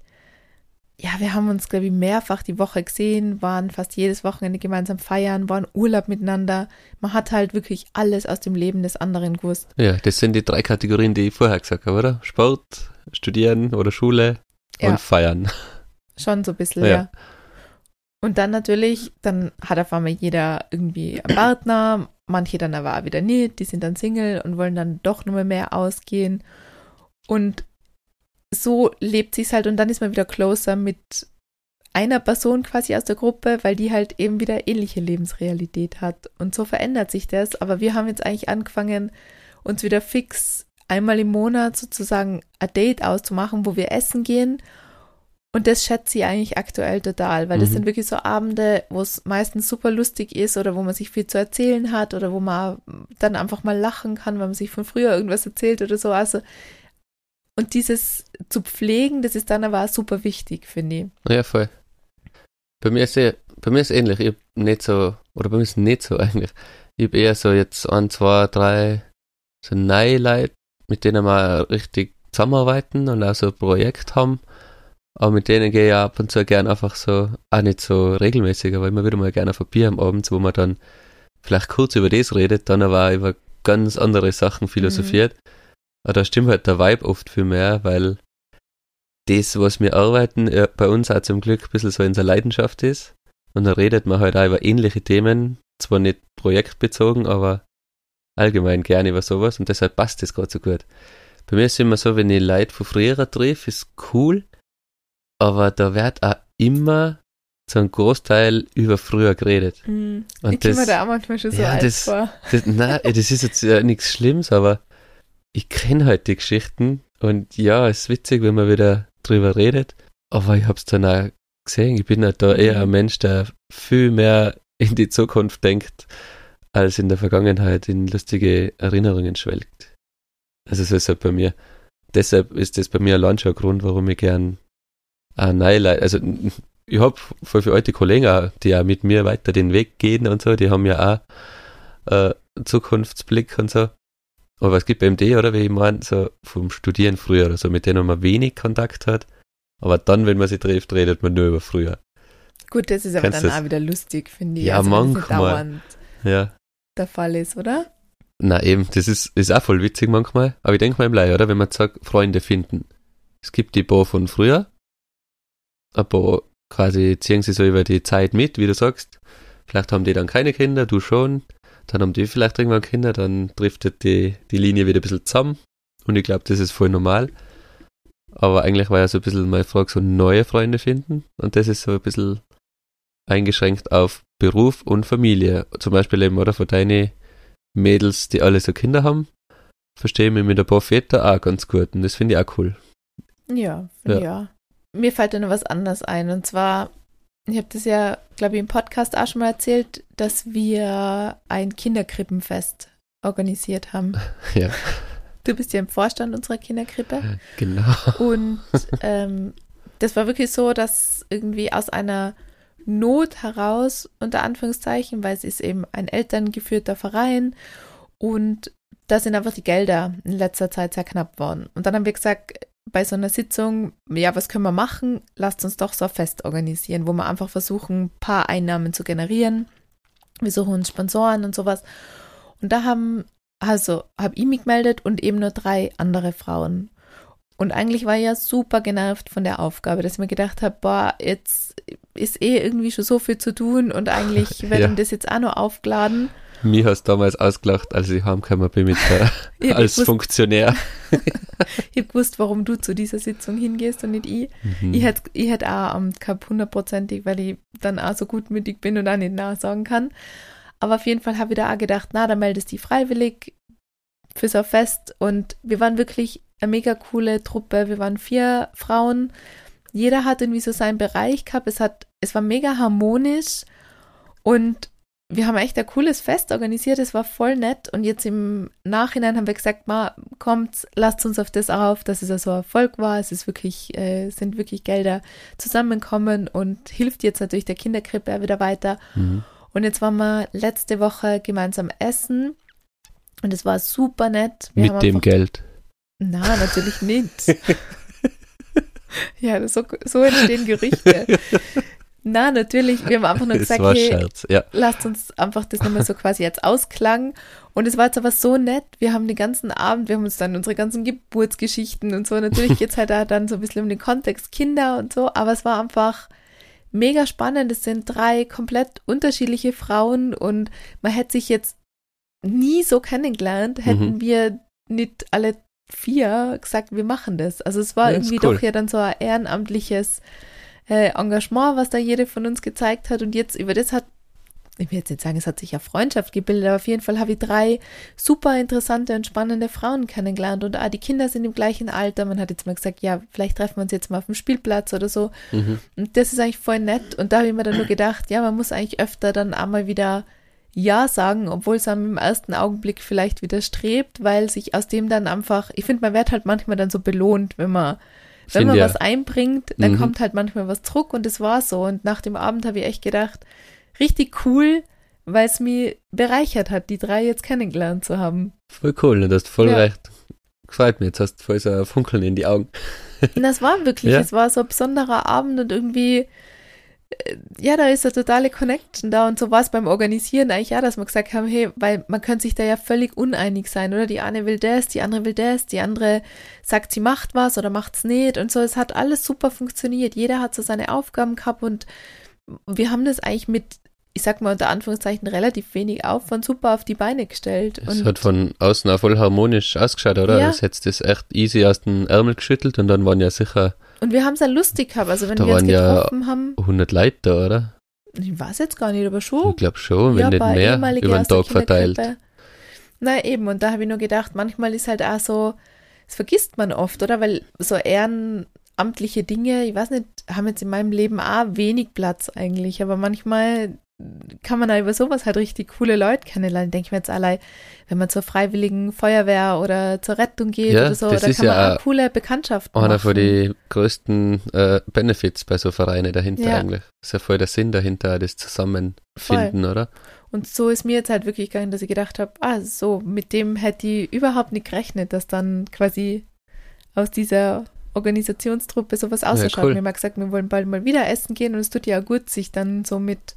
ja, wir haben uns, glaube ich, mehrfach die Woche gesehen, waren fast jedes Wochenende gemeinsam feiern, waren Urlaub miteinander. Man hat halt wirklich alles aus dem Leben des anderen gewusst.
Ja, das sind die drei Kategorien, die ich vorher gesagt habe, oder? Sport, Studieren oder Schule
Ja.
und Feiern.
Schon so ein bisschen,
Ja.
ja. Und dann natürlich, dann hat auf einmal jeder irgendwie einen Partner, manche dann aber auch wieder nicht, die sind dann Single und wollen dann doch nochmal mehr ausgehen. Und so lebt sich's halt und dann ist man wieder closer mit einer Person quasi aus der Gruppe, weil die halt eben wieder ähnliche Lebensrealität hat. Und so verändert sich das. Aber wir haben jetzt eigentlich angefangen, uns wieder fix einmal im Monat sozusagen ein Date auszumachen, wo wir essen gehen. Und das schätze ich eigentlich aktuell total, weil das
Mhm.
sind wirklich so Abende, wo es meistens super lustig ist oder wo man sich viel zu erzählen hat oder wo man dann einfach mal lachen kann, weil man sich von früher irgendwas erzählt oder so. Also, und dieses zu pflegen, das ist dann aber auch super wichtig, finde ich.
Ja, voll. Bei mir ist eh, bei mir ist ähnlich. Ich hab nicht so, oder bei mir ist nicht so eigentlich. Ich habe eher so jetzt ein, zwei, drei so neue Leute, mit denen wir richtig zusammenarbeiten und auch so ein Projekt haben. Aber mit denen gehe ich ab und zu gern einfach so, auch nicht so regelmäßig, aber immer wieder mal gerne auf ein Bier am Abend, wo man dann vielleicht kurz über das redet, dann aber auch über ganz andere Sachen philosophiert. Mhm. Aber da stimmt halt der Vibe oft viel mehr, weil das, was wir arbeiten, bei uns auch zum Glück ein bisschen so in der Leidenschaft ist. Und da redet man halt auch über ähnliche Themen, zwar nicht projektbezogen, aber allgemein gerne über sowas und deshalb passt das gerade so gut. Bei mir ist es immer so, wenn ich Leute von früher treffe, ist cool, aber da wird auch immer so ein Großteil über früher geredet.
Mm, und ich komme da auch manchmal schon so ja, alt
das,
vor.
Das, nein, das ist jetzt ja nichts Schlimmes, aber ich kenne halt die Geschichten und ja, es ist witzig, wenn man wieder drüber redet, aber ich habe es dann auch gesehen, ich bin halt da eher ein mhm. Mensch, der viel mehr in die Zukunft denkt, als in der Vergangenheit in lustige Erinnerungen schwelgt. Also so ist es halt bei mir. Deshalb ist das bei mir allein schon ein Grund, warum ich gern Ah, nein, also ich habe voll viele alte Kollegen, die ja mit mir weiter den Weg gehen und so, die haben ja auch äh, Zukunftsblick und so. Aber es gibt beim D, oder wie ich meine, so vom Studieren früher oder so, mit denen man wenig Kontakt hat. Aber dann, wenn man sie trifft, redet man nur über früher.
Gut, das ist aber Kennst dann das? auch wieder lustig, finde ich.
Ja, also, manchmal. Ja.
Der Fall ist, oder?
Na eben, das ist, ist auch voll witzig manchmal. Aber ich denke mal im Leih, oder? Wenn man sagt, Freunde finden. Es gibt die paar von früher aber quasi ziehen sie so über die Zeit mit, wie du sagst. Vielleicht haben die dann keine Kinder, du schon. Dann haben die vielleicht irgendwann Kinder, dann driftet die, die Linie wieder ein bisschen zusammen. Und ich glaube, das ist voll normal. Aber eigentlich war ja so ein bisschen meine Frage, so neue Freunde finden. Und das ist so ein bisschen eingeschränkt auf Beruf und Familie. Zum Beispiel eben, oder, von deinen Mädels, die alle so Kinder haben, verstehe ich mich mit ein paar Väter auch ganz gut. Und das finde ich auch cool.
Ja, ja. ja mir fällt da noch was anderes ein. Und zwar, ich habe das ja, glaube ich, im Podcast auch schon mal erzählt, dass wir ein Kinderkrippenfest organisiert haben.
Ja.
Du bist ja im Vorstand unserer Kinderkrippe.
Genau.
Und ähm, das war wirklich so, dass irgendwie aus einer Not heraus, unter Anführungszeichen, weil es ist eben ein elterngeführter Verein und da sind einfach die Gelder in letzter Zeit sehr knapp worden. Und dann haben wir gesagt, bei so einer Sitzung, ja, was können wir machen? Lasst uns doch so ein Fest organisieren, wo wir einfach versuchen, ein paar Einnahmen zu generieren. Wir suchen uns Sponsoren und sowas. Und da haben, also, habe ich mich gemeldet und eben nur drei andere Frauen. Und eigentlich war ich ja super genervt von der Aufgabe, dass ich mir gedacht habe, boah, jetzt ist eh irgendwie schon so viel zu tun und eigentlich wird ja. das jetzt auch noch aufgeladen.
Mir hast damals ausgelacht, als ich heimgekommen bin mit der, als gewusst, Funktionär.
ich habe gewusst, warum du zu dieser Sitzung hingehst und nicht ich. Mhm. Ich hätte ich hätt auch am gehabt, hundertprozentig, weil ich dann auch so gutmütig bin und auch nicht nachsagen kann. Aber auf jeden Fall habe ich da auch gedacht, na, da meldest du dich freiwillig für so ein Fest. Und wir waren wirklich eine mega coole Truppe. Wir waren vier Frauen. Jeder hat irgendwie so seinen Bereich gehabt. Es hat, es war mega harmonisch und wir haben echt ein cooles Fest organisiert, es war voll nett und jetzt im Nachhinein haben wir gesagt, ma, kommt, lasst uns auf das auf, dass es also Erfolg war, es ist wirklich, äh, sind wirklich Gelder zusammenkommen und hilft jetzt natürlich der Kinderkrippe wieder weiter. Mhm. Und jetzt waren wir letzte Woche gemeinsam essen und es war super nett.
Wir Mit dem Geld?
Na, natürlich nicht. ja, so, so entstehen Gerüchte. Na, natürlich. Wir haben einfach nur gesagt, hey, Scherz, ja. lasst uns einfach das nochmal so quasi jetzt ausklang. Und es war jetzt aber so nett. Wir haben den ganzen Abend, wir haben uns dann unsere ganzen Geburtsgeschichten und so. Natürlich geht es halt da dann so ein bisschen um den Kontext Kinder und so, aber es war einfach mega spannend. Es sind drei komplett unterschiedliche Frauen und man hätte sich jetzt nie so kennengelernt, hätten mhm. wir nicht alle vier gesagt, wir machen das. Also es war ja, irgendwie cool. doch ja dann so ein ehrenamtliches äh, Engagement, was da jede von uns gezeigt hat. Und jetzt über das hat, ich will jetzt nicht sagen, es hat sich ja Freundschaft gebildet, aber auf jeden Fall habe ich drei super interessante und spannende Frauen kennengelernt. Und ah, die Kinder sind im gleichen Alter. Man hat jetzt mal gesagt, ja, vielleicht treffen wir uns jetzt mal auf dem Spielplatz oder so. Mhm. Und das ist eigentlich voll nett. Und da habe ich mir dann nur gedacht, ja, man muss eigentlich öfter dann einmal wieder ja sagen, obwohl es einem im ersten Augenblick vielleicht widerstrebt, weil sich aus dem dann einfach, ich finde, man wird halt manchmal dann so belohnt, wenn man wenn man was einbringt, dann mhm. kommt halt manchmal was Druck und das war so. Und nach dem Abend habe ich echt gedacht, richtig cool, weil es mich bereichert hat, die drei jetzt kennengelernt zu haben.
Voll cool, du hast voll ja. recht. Gefällt mir, jetzt hast du voll so ein Funkeln in die Augen.
Und das war wirklich, ja. es war so ein besonderer Abend und irgendwie, ja, da ist eine totale Connection da und so war es beim Organisieren eigentlich ja, dass wir gesagt haben, hey, weil man könnte sich da ja völlig uneinig sein, oder? Die eine will das, die andere will das, die andere sagt, sie macht was oder macht's nicht und so. Es hat alles super funktioniert. Jeder hat so seine Aufgaben gehabt und wir haben das eigentlich mit, ich sag mal unter Anführungszeichen, relativ wenig Aufwand super auf die Beine gestellt.
Es hat von außen auch voll harmonisch ausgeschaut, oder?
Ja.
Es hätte das echt easy aus den Ärmel geschüttelt und dann waren ja sicher
Und wir haben es ja lustig gehabt. Also wenn
Da
wir uns
waren ja
getroffen haben,
100 Leute da, oder?
ich weiß jetzt gar nicht, aber schon.
Ich glaube schon, wenn
ja,
nicht mehr, über den Tag verteilt.
Na eben, und da habe ich nur gedacht, manchmal ist halt auch so, das vergisst man oft, oder? Weil so ehrenamtliche Dinge, ich weiß nicht, haben jetzt in meinem Leben auch wenig Platz eigentlich, aber manchmal kann man da über sowas halt richtig coole Leute kennenlernen. Denke ich mir jetzt allein, wenn man zur freiwilligen Feuerwehr oder zur Rettung geht
Ja,
oder so, da kann man
ja
auch coole Bekanntschaften
Einer
machen.
von den größten äh, Benefits bei so Vereinen dahinter
Ja.
eigentlich. ist ja voll der Sinn dahinter, das Zusammenfinden, oder?
Und so ist mir jetzt halt wirklich gegangen, dass ich gedacht habe, ah, so, mit dem hätte ich überhaupt nicht gerechnet, dass dann quasi aus dieser Organisationstruppe sowas ausschaut.
cool.
Wir haben ja gesagt, wir wollen bald mal wieder essen gehen und es tut ja auch gut, sich dann so mit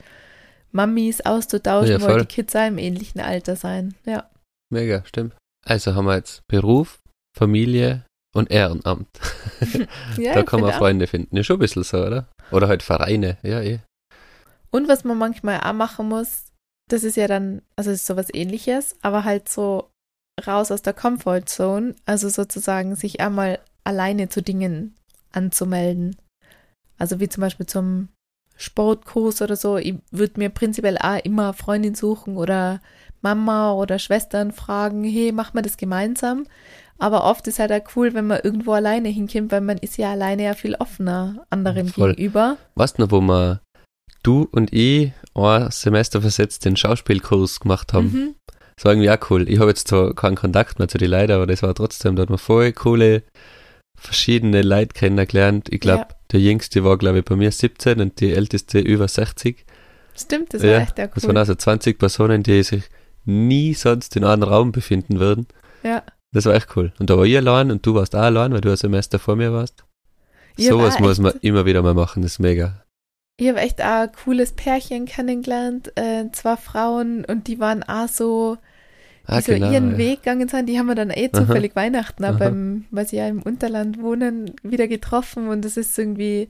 Mamis auszutauschen,
Ja,
weil
voll.
die Kids auch im ähnlichen Alter sein. Ja.
Mega, stimmt. Also haben wir jetzt Beruf, Familie und Ehrenamt.
ja
da kann man
find auch.
Freunde finden. Ja, schon ein bisschen so, oder? Oder halt Vereine, ja, eh.
Und was man manchmal auch machen muss, das ist ja dann, also ist sowas ähnliches, aber halt so raus aus der Comfort Zone, also sozusagen sich einmal alleine zu Dingen anzumelden. Also wie zum Beispiel zum Sportkurs oder so. Ich würde mir prinzipiell auch immer Freundin suchen oder Mama oder Schwestern fragen, hey, machen wir das gemeinsam. Aber oft ist halt auch cool, wenn man irgendwo alleine hinkommt, weil man ist ja alleine ja viel offener anderen
Voll.
gegenüber.
Weißt du noch, wo wir, du und ich, ein Semester versetzt den Schauspielkurs gemacht haben?
Mhm.
Das war irgendwie auch cool. Ich habe jetzt zwar keinen Kontakt mehr zu den Leuten, aber das war trotzdem, da hat man voll coole, verschiedene Leute kennengelernt. Ich glaube,
Ja.
der jüngste war, glaube ich, bei mir 17 und die älteste über 60.
Stimmt, das war
ja,
echt ja cool.
das waren also 20 Personen, die sich nie sonst in einem Raum befinden würden.
ja.
Das war echt cool. Und da war ich allein und du warst auch allein, weil du ein Semester vor mir warst.
Ich
Sowas muss man immer wieder mal machen, das ist mega.
Ich habe echt auch ein cooles Pärchen kennengelernt, äh, zwei Frauen, und die waren auch so, die
Ah,
so
genau.
ihren
ja.
Weg gegangen sind. Die haben wir dann eh
Aha.
zufällig Weihnachten, auch
Aha.
beim, weil sie ja im Unterland wohnen, wieder getroffen. Und das ist irgendwie,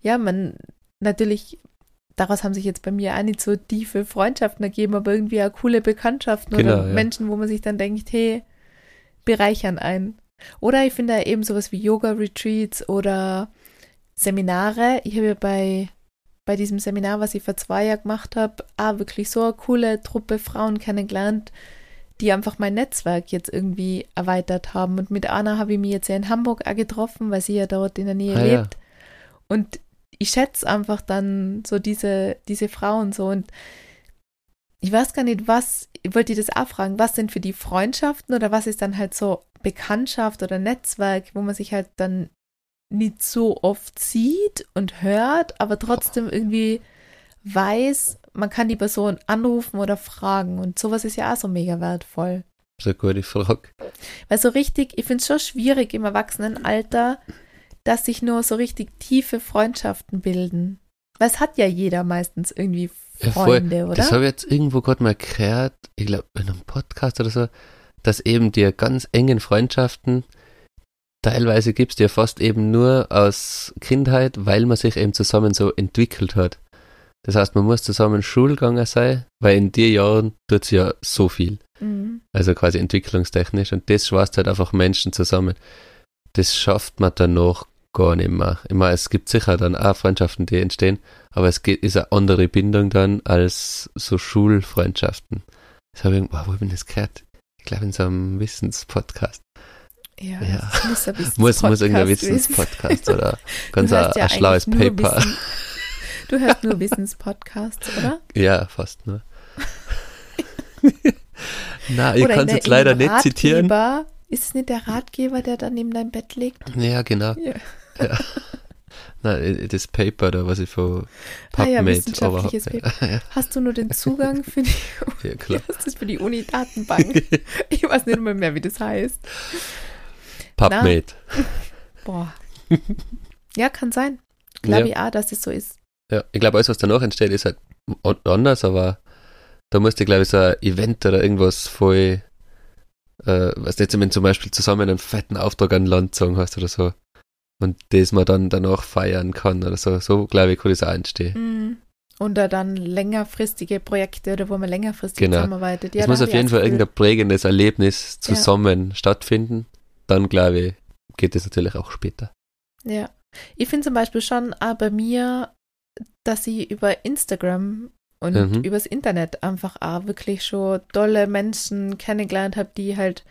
ja, man, natürlich, daraus haben sich jetzt bei mir auch nicht so tiefe Freundschaften ergeben, aber irgendwie auch coole Bekanntschaften
Genau,
oder
ja.
Menschen, wo man sich dann denkt, hey, bereichern ein. Oder ich finde eben sowas wie Yoga-Retreats oder Seminare. Ich habe ja bei, bei diesem Seminar, was ich vor zwei Jahren gemacht habe, auch wirklich so eine coole Truppe Frauen kennengelernt, die einfach mein Netzwerk jetzt irgendwie erweitert haben. Und mit Anna habe ich mich jetzt ja in Hamburg auch getroffen, weil sie ja dort in der Nähe
Ah, ja.
lebt. Und ich schätze einfach dann so diese, diese Frauen so. Und ich weiß gar nicht, was, ich wollte dir das auch fragen, was sind für die Freundschaften oder was ist dann halt so Bekanntschaft oder Netzwerk, wo man sich halt dann nicht so oft sieht und hört, aber trotzdem irgendwie weiß, man kann die Person anrufen oder fragen. Und sowas ist ja auch so mega wertvoll.
Das ist eine gute Frage.
Weil so richtig, ich finde es schon schwierig im Erwachsenenalter, dass sich nur so richtig tiefe Freundschaften bilden. Weil es hat ja jeder meistens irgendwie
Ja.
Freunde,
Das
oder?
habe ich jetzt irgendwo gerade mal gehört, ich glaube in einem Podcast oder so, dass eben die ganz engen Freundschaften teilweise gibt's die ja fast eben nur aus Kindheit, weil man sich eben zusammen so entwickelt hat. Das heißt, man muss zusammen Schulganger sein, weil in den Jahren tut's ja so viel.
Mhm.
Also quasi entwicklungstechnisch und das schweißt halt einfach Menschen zusammen. Das schafft man danach gar nicht mehr. Ich meine, es gibt sicher dann auch Freundschaften, die entstehen, aber es geht, ist eine andere Bindung dann als so Schulfreundschaften. Das habe ich, wow, wo hab ich das gehört? Ich glaube in so einem Wissenspodcast.
Ja,
Ja.
das muss
Muss, muss irgendein
Podcast
Wissenspodcast oder ganz ein,
ja
ein schlaues Paper.
Wissen- Du hörst nur Wissenspodcasts, oder?
Ja, fast nur. Na, ich
oder
kann
in
es jetzt leider nicht zitieren.
Ist es nicht der Ratgeber, der da neben deinem Bett liegt?
Ja, genau.
Ja.
Ja. Nein, das Paper da, was ich von
Ah ja,
PubMed
wissenschaftliches
aber- ja,
Hast du nur den Zugang für die,
ja, klar.
das ist für die Uni-Datenbank? Ich weiß nicht mal mehr, wie das heißt.
PubMed.
Boah. Ja, kann sein. Glaube ich auch, dass es so ist.
Ja, ich glaube, alles, was danach entsteht, ist halt an- anders, aber da musste, glaube ich, so ein Event oder irgendwas voll, äh, was jetzt, wenn zum Beispiel zusammen einen fetten Auftrag an Land sagen hast oder so. Und das man dann danach feiern kann oder so. So, glaube ich, kann das auch entstehen.
Mhm. Oder dann längerfristige Projekte oder wo man längerfristig
Genau.
zusammenarbeitet. Ja,
es muss auf jeden Fall
das
irgendein prägendes Erlebnis
Ja.
zusammen stattfinden. Dann, glaube ich, geht es natürlich auch später.
Ja. Ich finde zum Beispiel schon auch bei mir, dass ich über Instagram und
Mhm.
übers Internet einfach auch wirklich schon tolle Menschen kennengelernt habe, die halt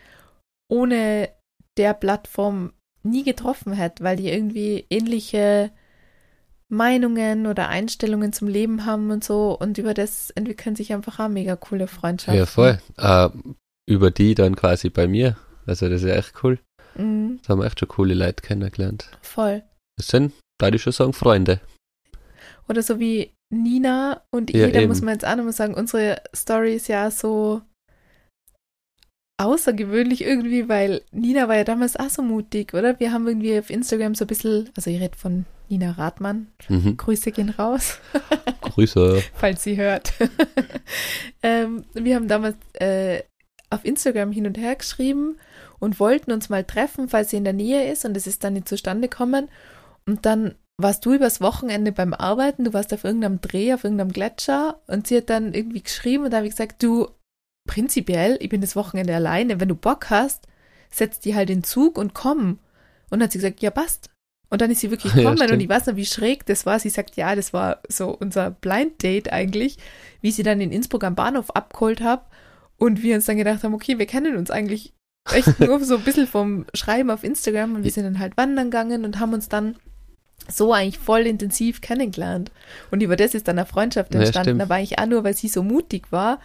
ohne der Plattform nie getroffen hätte, weil die irgendwie ähnliche Meinungen oder Einstellungen zum Leben haben und so und über das entwickeln sich einfach auch mega coole Freundschaften.
Ja, voll. Äh, über die dann quasi bei mir. Also, das ist ja echt cool.
Mhm,
Da haben wir echt schon coole Leute kennengelernt.
voll.
Das sind, da ich schon sagen, Freunde.
Oder so wie Nina und
Ja,
ich, da
eben.
muss man jetzt auch nochmal sagen, unsere Story ist ja so außergewöhnlich irgendwie, weil Nina war ja damals auch so mutig, oder? Wir haben irgendwie auf Instagram so ein bisschen, also ich rede von Nina Rathmann,
Mhm.
Grüße gehen raus,
Grüße.
falls sie hört. ähm, wir haben damals äh, auf Instagram hin und her geschrieben und wollten uns mal treffen, falls sie in der Nähe ist und es ist dann nicht zustande gekommen. Und dann warst du übers Wochenende beim Arbeiten, du warst auf irgendeinem Dreh, auf irgendeinem Gletscher und sie hat dann irgendwie geschrieben und da habe ich gesagt, du, prinzipiell, ich bin das Wochenende alleine, wenn du Bock hast, setz die halt in den Zug und komm. Und dann hat sie gesagt, ja, passt. Und dann ist sie wirklich
Ja,
gekommen und
stimmt.
ich weiß noch, wie schräg das war. Sie sagt, ja, das war so unser Blind Date eigentlich, wie sie dann in Innsbruck am Bahnhof abgeholt habe und wir uns dann gedacht haben, okay, wir kennen uns eigentlich echt nur so ein bisschen vom Schreiben auf Instagram und wir sind dann halt wandern gegangen und haben uns dann so eigentlich voll intensiv kennengelernt. Und über das ist dann eine Freundschaft
Ja,
entstanden,
stimmt.
aber eigentlich auch nur, weil sie so mutig war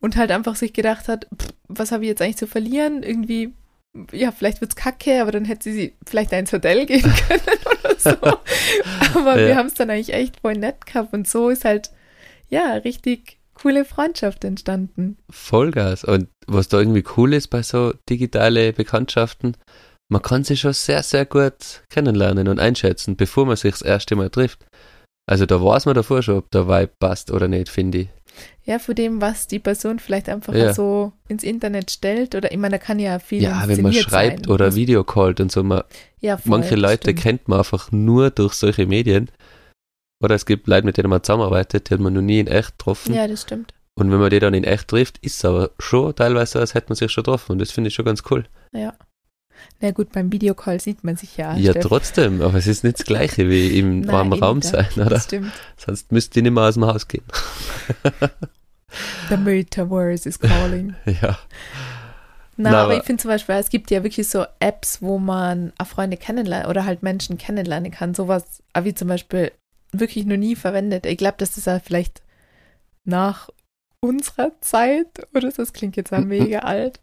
und halt einfach sich gedacht hat, pff, was habe ich jetzt eigentlich zu verlieren? Irgendwie, ja, vielleicht wird's kacke, aber dann hätte sie vielleicht ins Hotel gehen können oder so. Aber
Ja.
wir haben es dann eigentlich echt voll nett gehabt und so ist halt, ja, richtig coole Freundschaft entstanden.
Vollgas. Und was da irgendwie cool ist bei so digitale Bekanntschaften, man kann sich schon sehr, sehr gut kennenlernen und einschätzen, bevor man sich das erste Mal trifft. Also da weiß man davor schon, ob der Vibe passt oder nicht, finde ich.
Ja, von dem, was die Person vielleicht einfach
Ja.
so ins Internet stellt oder ich meine, da kann ja viel
Ja, wenn man schreibt
sein.
oder Videocallt und so, man,
ja, voll,
manche Leute
stimmt.
kennt man einfach nur durch solche Medien. Oder es gibt Leute, mit denen man zusammenarbeitet, die hat man noch nie in echt getroffen.
Ja, das stimmt.
Und wenn man die dann in echt trifft, ist es aber schon teilweise so, als hätte man sich schon getroffen. Und das finde ich schon ganz cool.
Ja. Na gut, beim Videocall sieht man sich ja.
ja,
Steff.
trotzdem, aber es ist nicht das Gleiche wie im
Nein,
warmen Raum
da-
sein, oder?
Das stimmt.
Sonst müsst ihr nicht mehr aus dem Haus gehen.
The Metaverse is calling.
ja.
Na,
Na,
aber
aber-
ich finde zum Beispiel, es gibt ja wirklich so Apps, wo man auch Freunde kennenlernen oder halt Menschen kennenlernen kann. Sowas ich zum Beispiel wirklich noch nie verwendet. Ich glaube, das ist ja vielleicht nach unserer Zeit oder so. Das klingt jetzt mega alt.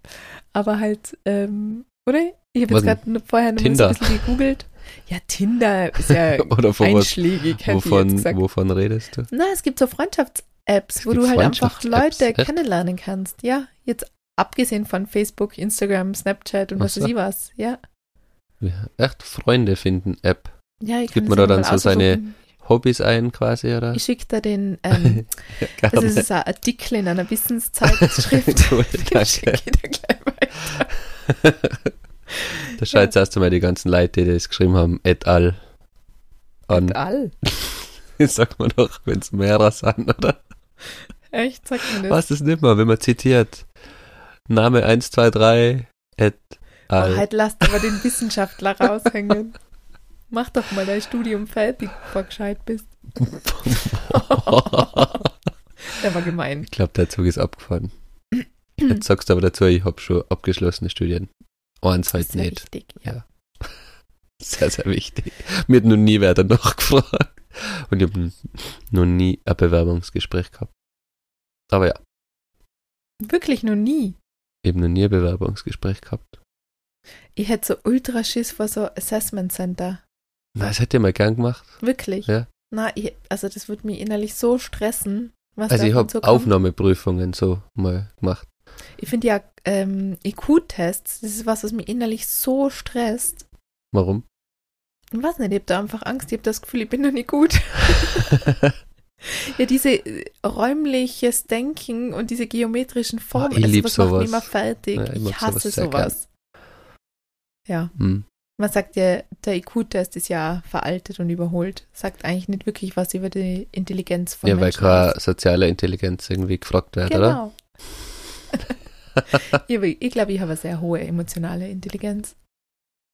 Aber halt, ähm, oder? Ich habe
Was
jetzt gerade vorher noch ein bisschen gegoogelt. Ja, Tinder ist ja
Oder von was,
einschlägig, jetzt
wovon,
gesagt.
wovon redest du?
Na, es gibt so Freundschafts-Apps, wo du halt einfach Leute
echt?
kennenlernen kannst. Ja, jetzt abgesehen von Facebook, Instagram, Snapchat und was weiß ich was. Ja,
Ja, echt Freunde finden App.
ja ich
Gibt man
das
da dann so seine-. Hobbys ein quasi, oder?
Ich schicke da den, ähm,
Ja,
es ist ein Artikel in einer Wissenszeitschrift.
Cool,
schicke
danke.
ich dir gleich weiter.
Da schaut jetzt erst einmal die ganzen Leute, die das geschrieben haben, et al. an.
All.
Sagt man doch, wenn es mehrere sind, oder?
Echt, sag mir das.
Was ist nicht mehr, wenn man zitiert? Name 123 et
Oh,
al.
halt lasst aber den Wissenschaftler raushängen. Mach doch mal dein Studium fertig, bevor du gescheit bist. Der war gemein.
ich glaube, der Zug ist abgefahren. Jetzt sagst du aber dazu, ich habe schon abgeschlossene Studien. Eins halt
Sehr
nicht.
wichtig, ja.
Ja. Sehr, sehr wichtig. Mir hat noch nie wer danach gefragt. Und ich habe noch nie ein Bewerbungsgespräch gehabt. Aber ja,
Wirklich noch nie.
eben noch nie ein Bewerbungsgespräch gehabt.
Ich hätte so ultra Schiss vor so Assessment Center.
Na, das hätte ich mal gern gemacht.
Wirklich.
Ja.
Na, ich, also das würde mich innerlich so stressen. Was
Also ich habe. Aufnahmeprüfungen so mal gemacht.
Ich finde ja ähm, IQ-Tests, das ist was, was mich innerlich so stresst.
Warum?
Ich weiß nicht, ich habe da einfach Angst, ich habe das Gefühl, ich bin noch nicht gut. ja, diese äh, räumliches Denken und diese geometrischen Formen,
Ah, ich
also,
lieb
was macht mich
sowas.
immer fertig.
Ja, ich
ich hasse
sowas
sowas. Ja,
Hm.
man sagt ja, der IQ-Test ist ja veraltet und überholt. Sagt eigentlich nicht wirklich was über die Intelligenz von
Ja, weil
Menschen.
keine soziale Intelligenz irgendwie gefragt wird, oder?
Genau. ich glaube, ich, glaub, ich habe eine sehr hohe emotionale Intelligenz.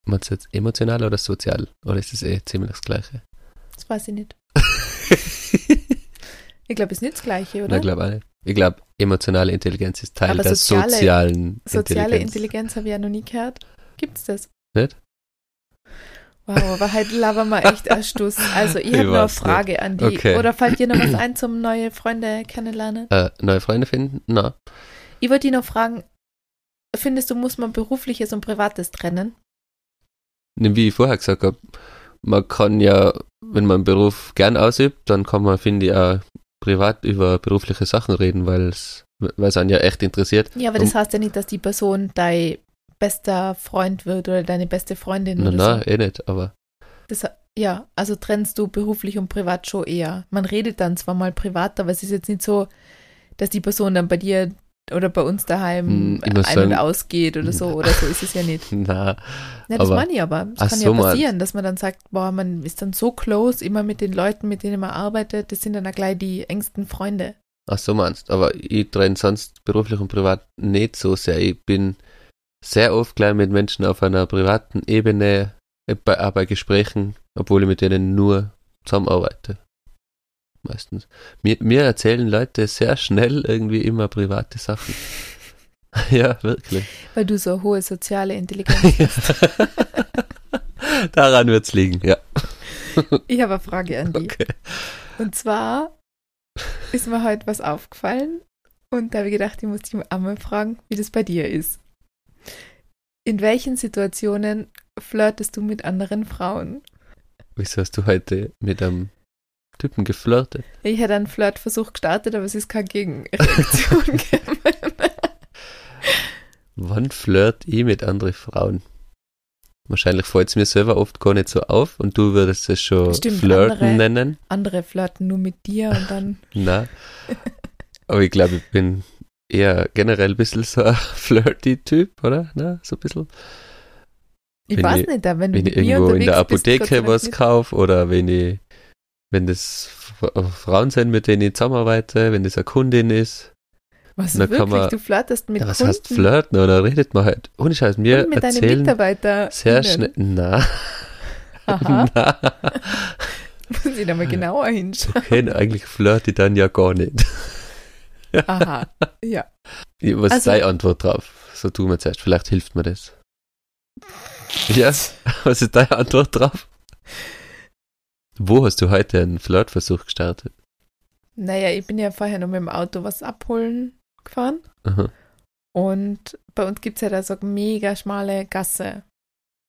Meinst du jetzt emotional oder sozial? Oder ist es eh ziemlich das Gleiche?
Das weiß ich nicht. Ich glaube, es ist nicht das Gleiche, oder?
ich glaube auch nicht. Ich glaube, emotionale Intelligenz ist Teil
Aber
der
soziale-
sozialen
Soziale
Intelligenz.
Intelligenz habe ich ja noch nie gehört. Gibt's das?
Nicht?
Wow, aber heute labern wir echt einen Stuss. Also, ich
Ich
habe noch eine
weiß nicht.
Frage an die.
Okay.
Oder fällt dir noch was ein zum neue Freunde kennenlernen?
Äh, neue Freunde finden? Na,
Ich wollte dich noch fragen, findest du, muss man berufliches und privates trennen?
wie ich vorher gesagt habe, man kann ja, wenn man einen Beruf gern ausübt, dann kann man, finde ich, auch privat über berufliche Sachen reden, weil es weil es einen ja echt interessiert.
Ja, aber das heißt ja nicht, dass die Person dein bester Freund wird oder deine beste Freundin
Na, na,
so.
eh nicht, aber
Das, ja, also trennst du beruflich und privat schon eher. Man redet dann zwar mal privat, aber es ist jetzt nicht so, dass die Person dann bei dir oder bei uns daheim
Hm,
ein-
sagen-
und ausgeht oder so. Oder so ist es ja nicht.
na,
Ja, das
Aber-
meine ich aber.
Ach
kann
so,
ja
man-
passieren, dass man dann sagt, boah, man ist dann so close, immer mit den Leuten, mit denen man arbeitet, das sind dann auch gleich die engsten Freunde.
ach so meinst, aber ich trenne sonst beruflich und privat nicht so sehr. Ich bin sehr oft gleich mit Menschen auf einer privaten Ebene, äh, bei, auch bei Gesprächen, obwohl ich mit denen nur zusammenarbeite. Meistens. Mir, mir erzählen Leute sehr schnell irgendwie immer private Sachen. ja, wirklich.
Weil du so hohe soziale Intelligenz hast.
Daran wird's liegen, ja.
Ich habe eine Frage an dich.
Okay.
Und zwar ist mir heute was aufgefallen und da habe ich gedacht, ich muss dich einmal fragen, wie das bei dir ist. In welchen Situationen flirtest du mit anderen Frauen?
Wieso hast du heute mit einem Typen geflirtet?
Ich hätte einen Flirtversuch gestartet, aber es ist keine Gegenreaktion gekommen.
Wann flirt ich mit anderen Frauen? Wahrscheinlich fällt es mir selber oft gar nicht so auf und du würdest es schon
Stimmt,
Flirten
andere-
nennen.
Andere flirten nur mit dir und dann.
Na. Aber ich glaube, ich bin eher generell ein bisschen so ein flirty Typ, oder? Na, so ein bisschen.
Ich
Wenn
weiß
ich-
nicht, wenn du
Wenn ich irgendwo in der
bist,
Apotheke
Dank
was kaufe oder wenn ich, wenn das F- Frauen sind, mit denen ich zusammenarbeite, wenn das eine Kundin ist.
Was,
da kann
wirklich?
man-
du flirtest mit
ja, was
Kunden
heißt flirten? Oder redet man halt? Ohne Scheiß, mir
und mit
erzählen
Mitarbeitern.
sehr schnell. Na,
Aha,
na.
muss ich da mal genauer hinschauen.
Okay, eigentlich flirte ich dann ja gar nicht.
Aha, ja.
Was ist
Also-
deine Antwort drauf? So tun wir zuerst, vielleicht hilft mir das. Ja, was ist deine Antwort drauf? Wo hast du heute einen Flirtversuch gestartet?
Naja, ich bin ja vorher noch mit dem Auto was abholen gefahren
Aha.
und bei uns gibt es ja da so eine mega schmale Gasse.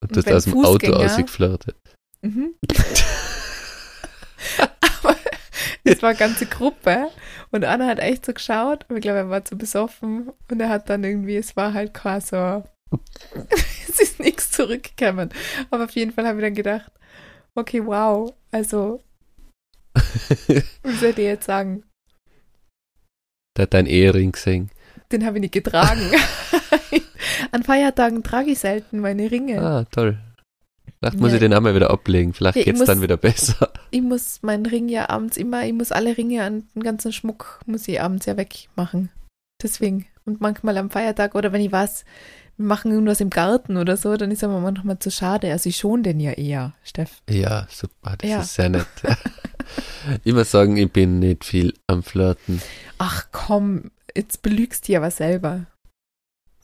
Und
Und
du hast aus dem Auto ausgeflirtet.
Mhm. Aber es war eine ganze Gruppe und einer hat echt so geschaut, aber ich glaube, er war zu besoffen und er hat dann irgendwie, es war halt quasi so, es ist nichts zurückgekommen. Aber auf jeden Fall habe ich dann gedacht, okay, wow, also, wie soll ich jetzt sagen?
Der hat deinen Ehering gesehen.
Den habe ich nicht getragen. An Feiertagen trage ich selten meine Ringe.
Ah, toll. Vielleicht muss
Ja.
ich den einmal wieder ablegen. Vielleicht
Ja,
geht's
muss-
dann wieder besser.
Ich muss meinen Ring ja abends immer, ich muss alle Ringe an den ganzen Schmuck, muss ich abends ja wegmachen. Deswegen. Und manchmal am Feiertag oder wenn ich weiß, wir machen irgendwas im Garten oder so, dann ist aber manchmal zu schade. Also ich schon den ja eher, Steff.
Ja, super. Das
Ja.
ist sehr nett. ich muss sagen, ich bin nicht viel am Flirten.
Ach komm, jetzt belügst du dich aber selber.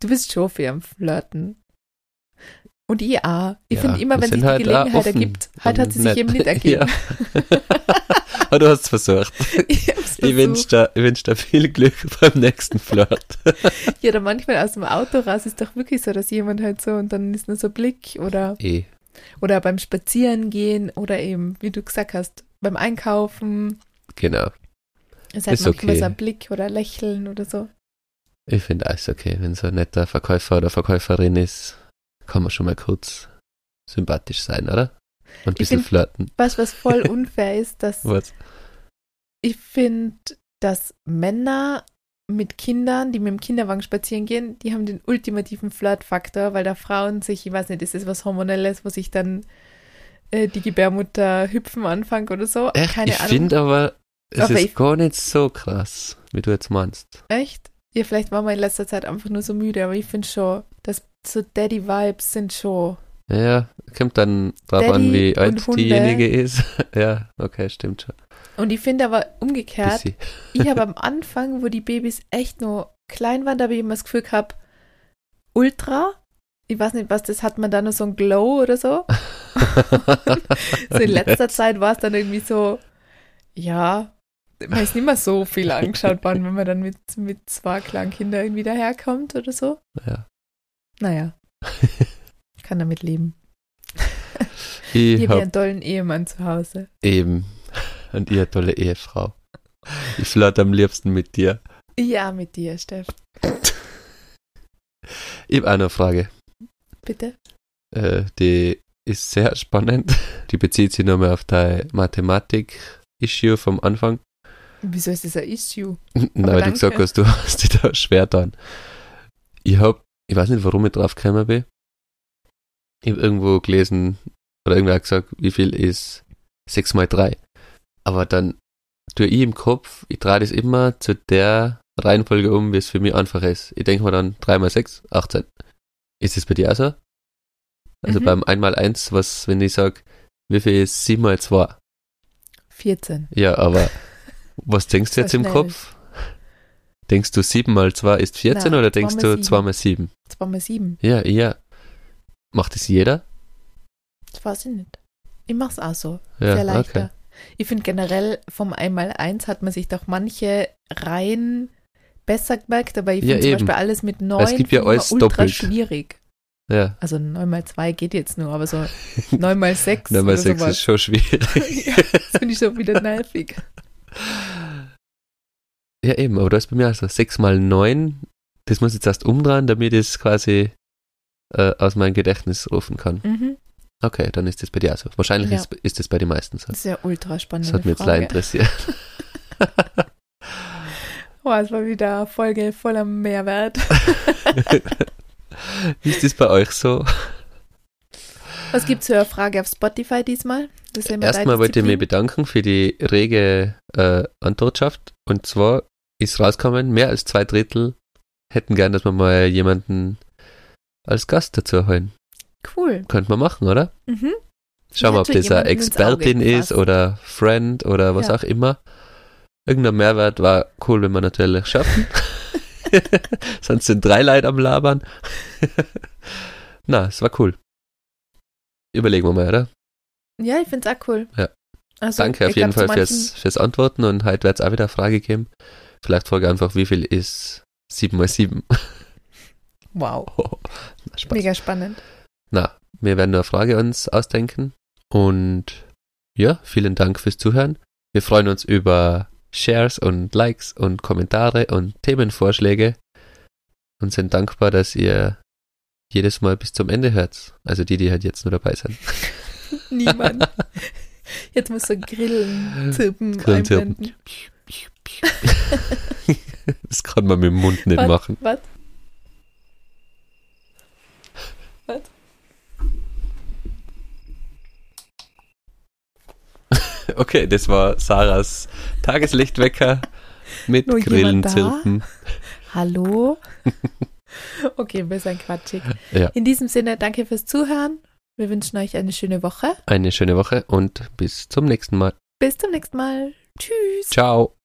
Du bist schon viel am Flirten. Und ich auch. Ich
Ja,
finde immer, wenn sich die
halt
Gelegenheit ergibt, halt hat sie sich
nett.
eben nicht ergeben.
Aber du hast es versucht.
ich
Ich wünsche dir, ich wünsch dir viel Glück beim nächsten Flirt.
Ja, oder manchmal aus dem Auto raus ist doch wirklich so, dass jemand halt so und dann ist nur so Blick oder,
eh.
oder beim Spazierengehen oder eben, wie du gesagt hast, beim Einkaufen.
Genau.
Es ist halt
Ist
manchmal
okay.
so ein Blick oder Lächeln oder so.
Ich finde alles okay. Wenn so ein netter Verkäufer oder Verkäuferin ist, kann man schon mal kurz sympathisch sein, oder? Und ein bisschen
find-
flirten.
Was, was voll unfair ist, dass
Was?
ich finde, dass Männer mit Kindern, die mit dem Kinderwagen spazieren gehen, die haben den ultimativen Flirtfaktor, weil da Frauen sich, ich weiß nicht, ist es was Hormonelles, wo sich dann äh, die Gebärmutter hüpfen anfangen oder so?
Echt?
Keine
ich finde aber, es
Aber
ist gar nicht so krass, wie du jetzt meinst.
Echt? Ja, vielleicht war man in letzter Zeit einfach nur so müde, aber ich finde schon, dass so Daddy-Vibes sind schon.
Ja, kommt dann drauf an, wie alt diejenige ist. ja, okay, stimmt schon.
Und ich finde aber umgekehrt, ich habe am Anfang, wo die Babys echt nur klein waren, da habe ich immer das Gefühl gehabt, Ultra. Ich weiß nicht, was das hat man da nur so ein Glow oder so. So in letzter Zeit war es dann irgendwie so, ja, man ist nicht mehr so viel angeschaut worden, wenn man dann mit, mit zwei kleinen Kindern irgendwie daherkommt oder so.
Ja.
Naja, kann damit leben.
Ich
Ich habe
hab
einen tollen Ehemann zu Hause.
eben und ihr tolle Ehefrau. Ich flirte am liebsten mit dir.
Ja, mit dir, Steff.
Ich habe eine Frage.
Bitte.
Äh, die ist sehr spannend. Die bezieht sich nochmal auf dein Mathematik-Issue vom Anfang.
Wieso ist das ein Issue?
Na, weil du gesagt hast, du hast dich da schwer dran. Ich hab, ich weiß nicht, warum ich drauf gekommen bin. Ich habe irgendwo gelesen, oder irgendwer hat gesagt, wie viel ist 6 mal 3. Aber dann tue ich im Kopf, ich drehe das immer zu der Reihenfolge um, wie es für mich einfach ist. Ich denke mir dann 3 mal 6, 18. Ist es bei dir auch so? Also
Mhm.
beim 1 mal 1, was, wenn ich sage, wie viel ist 7 mal 2?
14.
Ja, aber was denkst du jetzt im
schnell.
Kopf? Denkst du 7 mal 2 ist 14
Na,
oder
2
denkst
mal
du
7.
2 mal 7?
2 mal 7.
Ja, ja. Macht es jeder?
Das weiß ich nicht. Ich mach's auch so.
Ja,
Sehr leichter.
okay.
Ich finde generell vom Einmal-Eins hat man sich doch manche Reihen besser gemerkt, aber ich
Ja,
finde zum
eben.
Beispiel alles mit 9
gibt ja alles
ultra
doppelt.
schwierig.
Ja,
Also 9 mal 2 geht jetzt nur, aber so 9 mal 6
9 mal
oder
6
sowas.
ist schon schwierig.
ja, das finde ich schon wieder nervig.
ja, eben, aber du hast bei mir also 6 mal 9, das muss ich jetzt erst umdrehen, damit es quasi äh, aus meinem Gedächtnis rufen kann.
Mhm.
Okay, dann ist das bei dir also. Wahrscheinlich
Ja.
ist, ist das bei den meisten so.
Das ist ja ultra spannend.
Das hat mich jetzt leider interessiert.
Oh, es war wieder eine Folge voller Mehrwert.
Wie ist das bei euch so?
Was gibt's für eine Frage auf Spotify diesmal?
Erstmal wollte ich mich bedanken für die rege äh, Antwortschaft. Und zwar ist rausgekommen, mehr als zwei Drittel hätten gern, dass wir mal jemanden als Gast dazu holen.
Cool.
Könnte man machen, oder?
Mhm.
Schauen wir, ob das eine Expertin ist oder Friend oder was
Ja.
auch immer. Irgendein Mehrwert war cool, wenn wir natürlich schaffen. Sonst sind drei Leute am Labern. Na, es war cool. Überlegen wir mal, oder?
Ja, ich finde es auch cool.
Ja.
Also,
Danke auf jeden Fall fürs, fürs Antworten und heute wird es auch wieder eine Frage geben. Vielleicht frage ich einfach, wie viel ist 7 mal 7?
Wow,
Na, Spaß.
mega spannend.
Na, wir werden eine Frage uns ausdenken. Und ja, vielen Dank fürs Zuhören. Wir freuen uns über Shares und Likes und Kommentare und Themenvorschläge und sind dankbar, dass ihr jedes Mal bis zum Ende hört. Also die, die halt jetzt nur dabei sind.
Niemand. Jetzt muss so Grillen, Zirpen
Grillen, Zirpen.
einblenden.
Das kann man mit dem Mund nicht
Was?
machen.
Was?
Okay, das war Sarahs Tageslichtwecker mit
Nur
Grillen,
jemand da?
Zirpen.
Hallo? okay, wir sind quatschig.
Ja.
In diesem Sinne, danke fürs Zuhören. Wir wünschen euch eine schöne Woche.
Eine schöne Woche und bis zum nächsten Mal.
Bis zum nächsten Mal. Tschüss.
Ciao.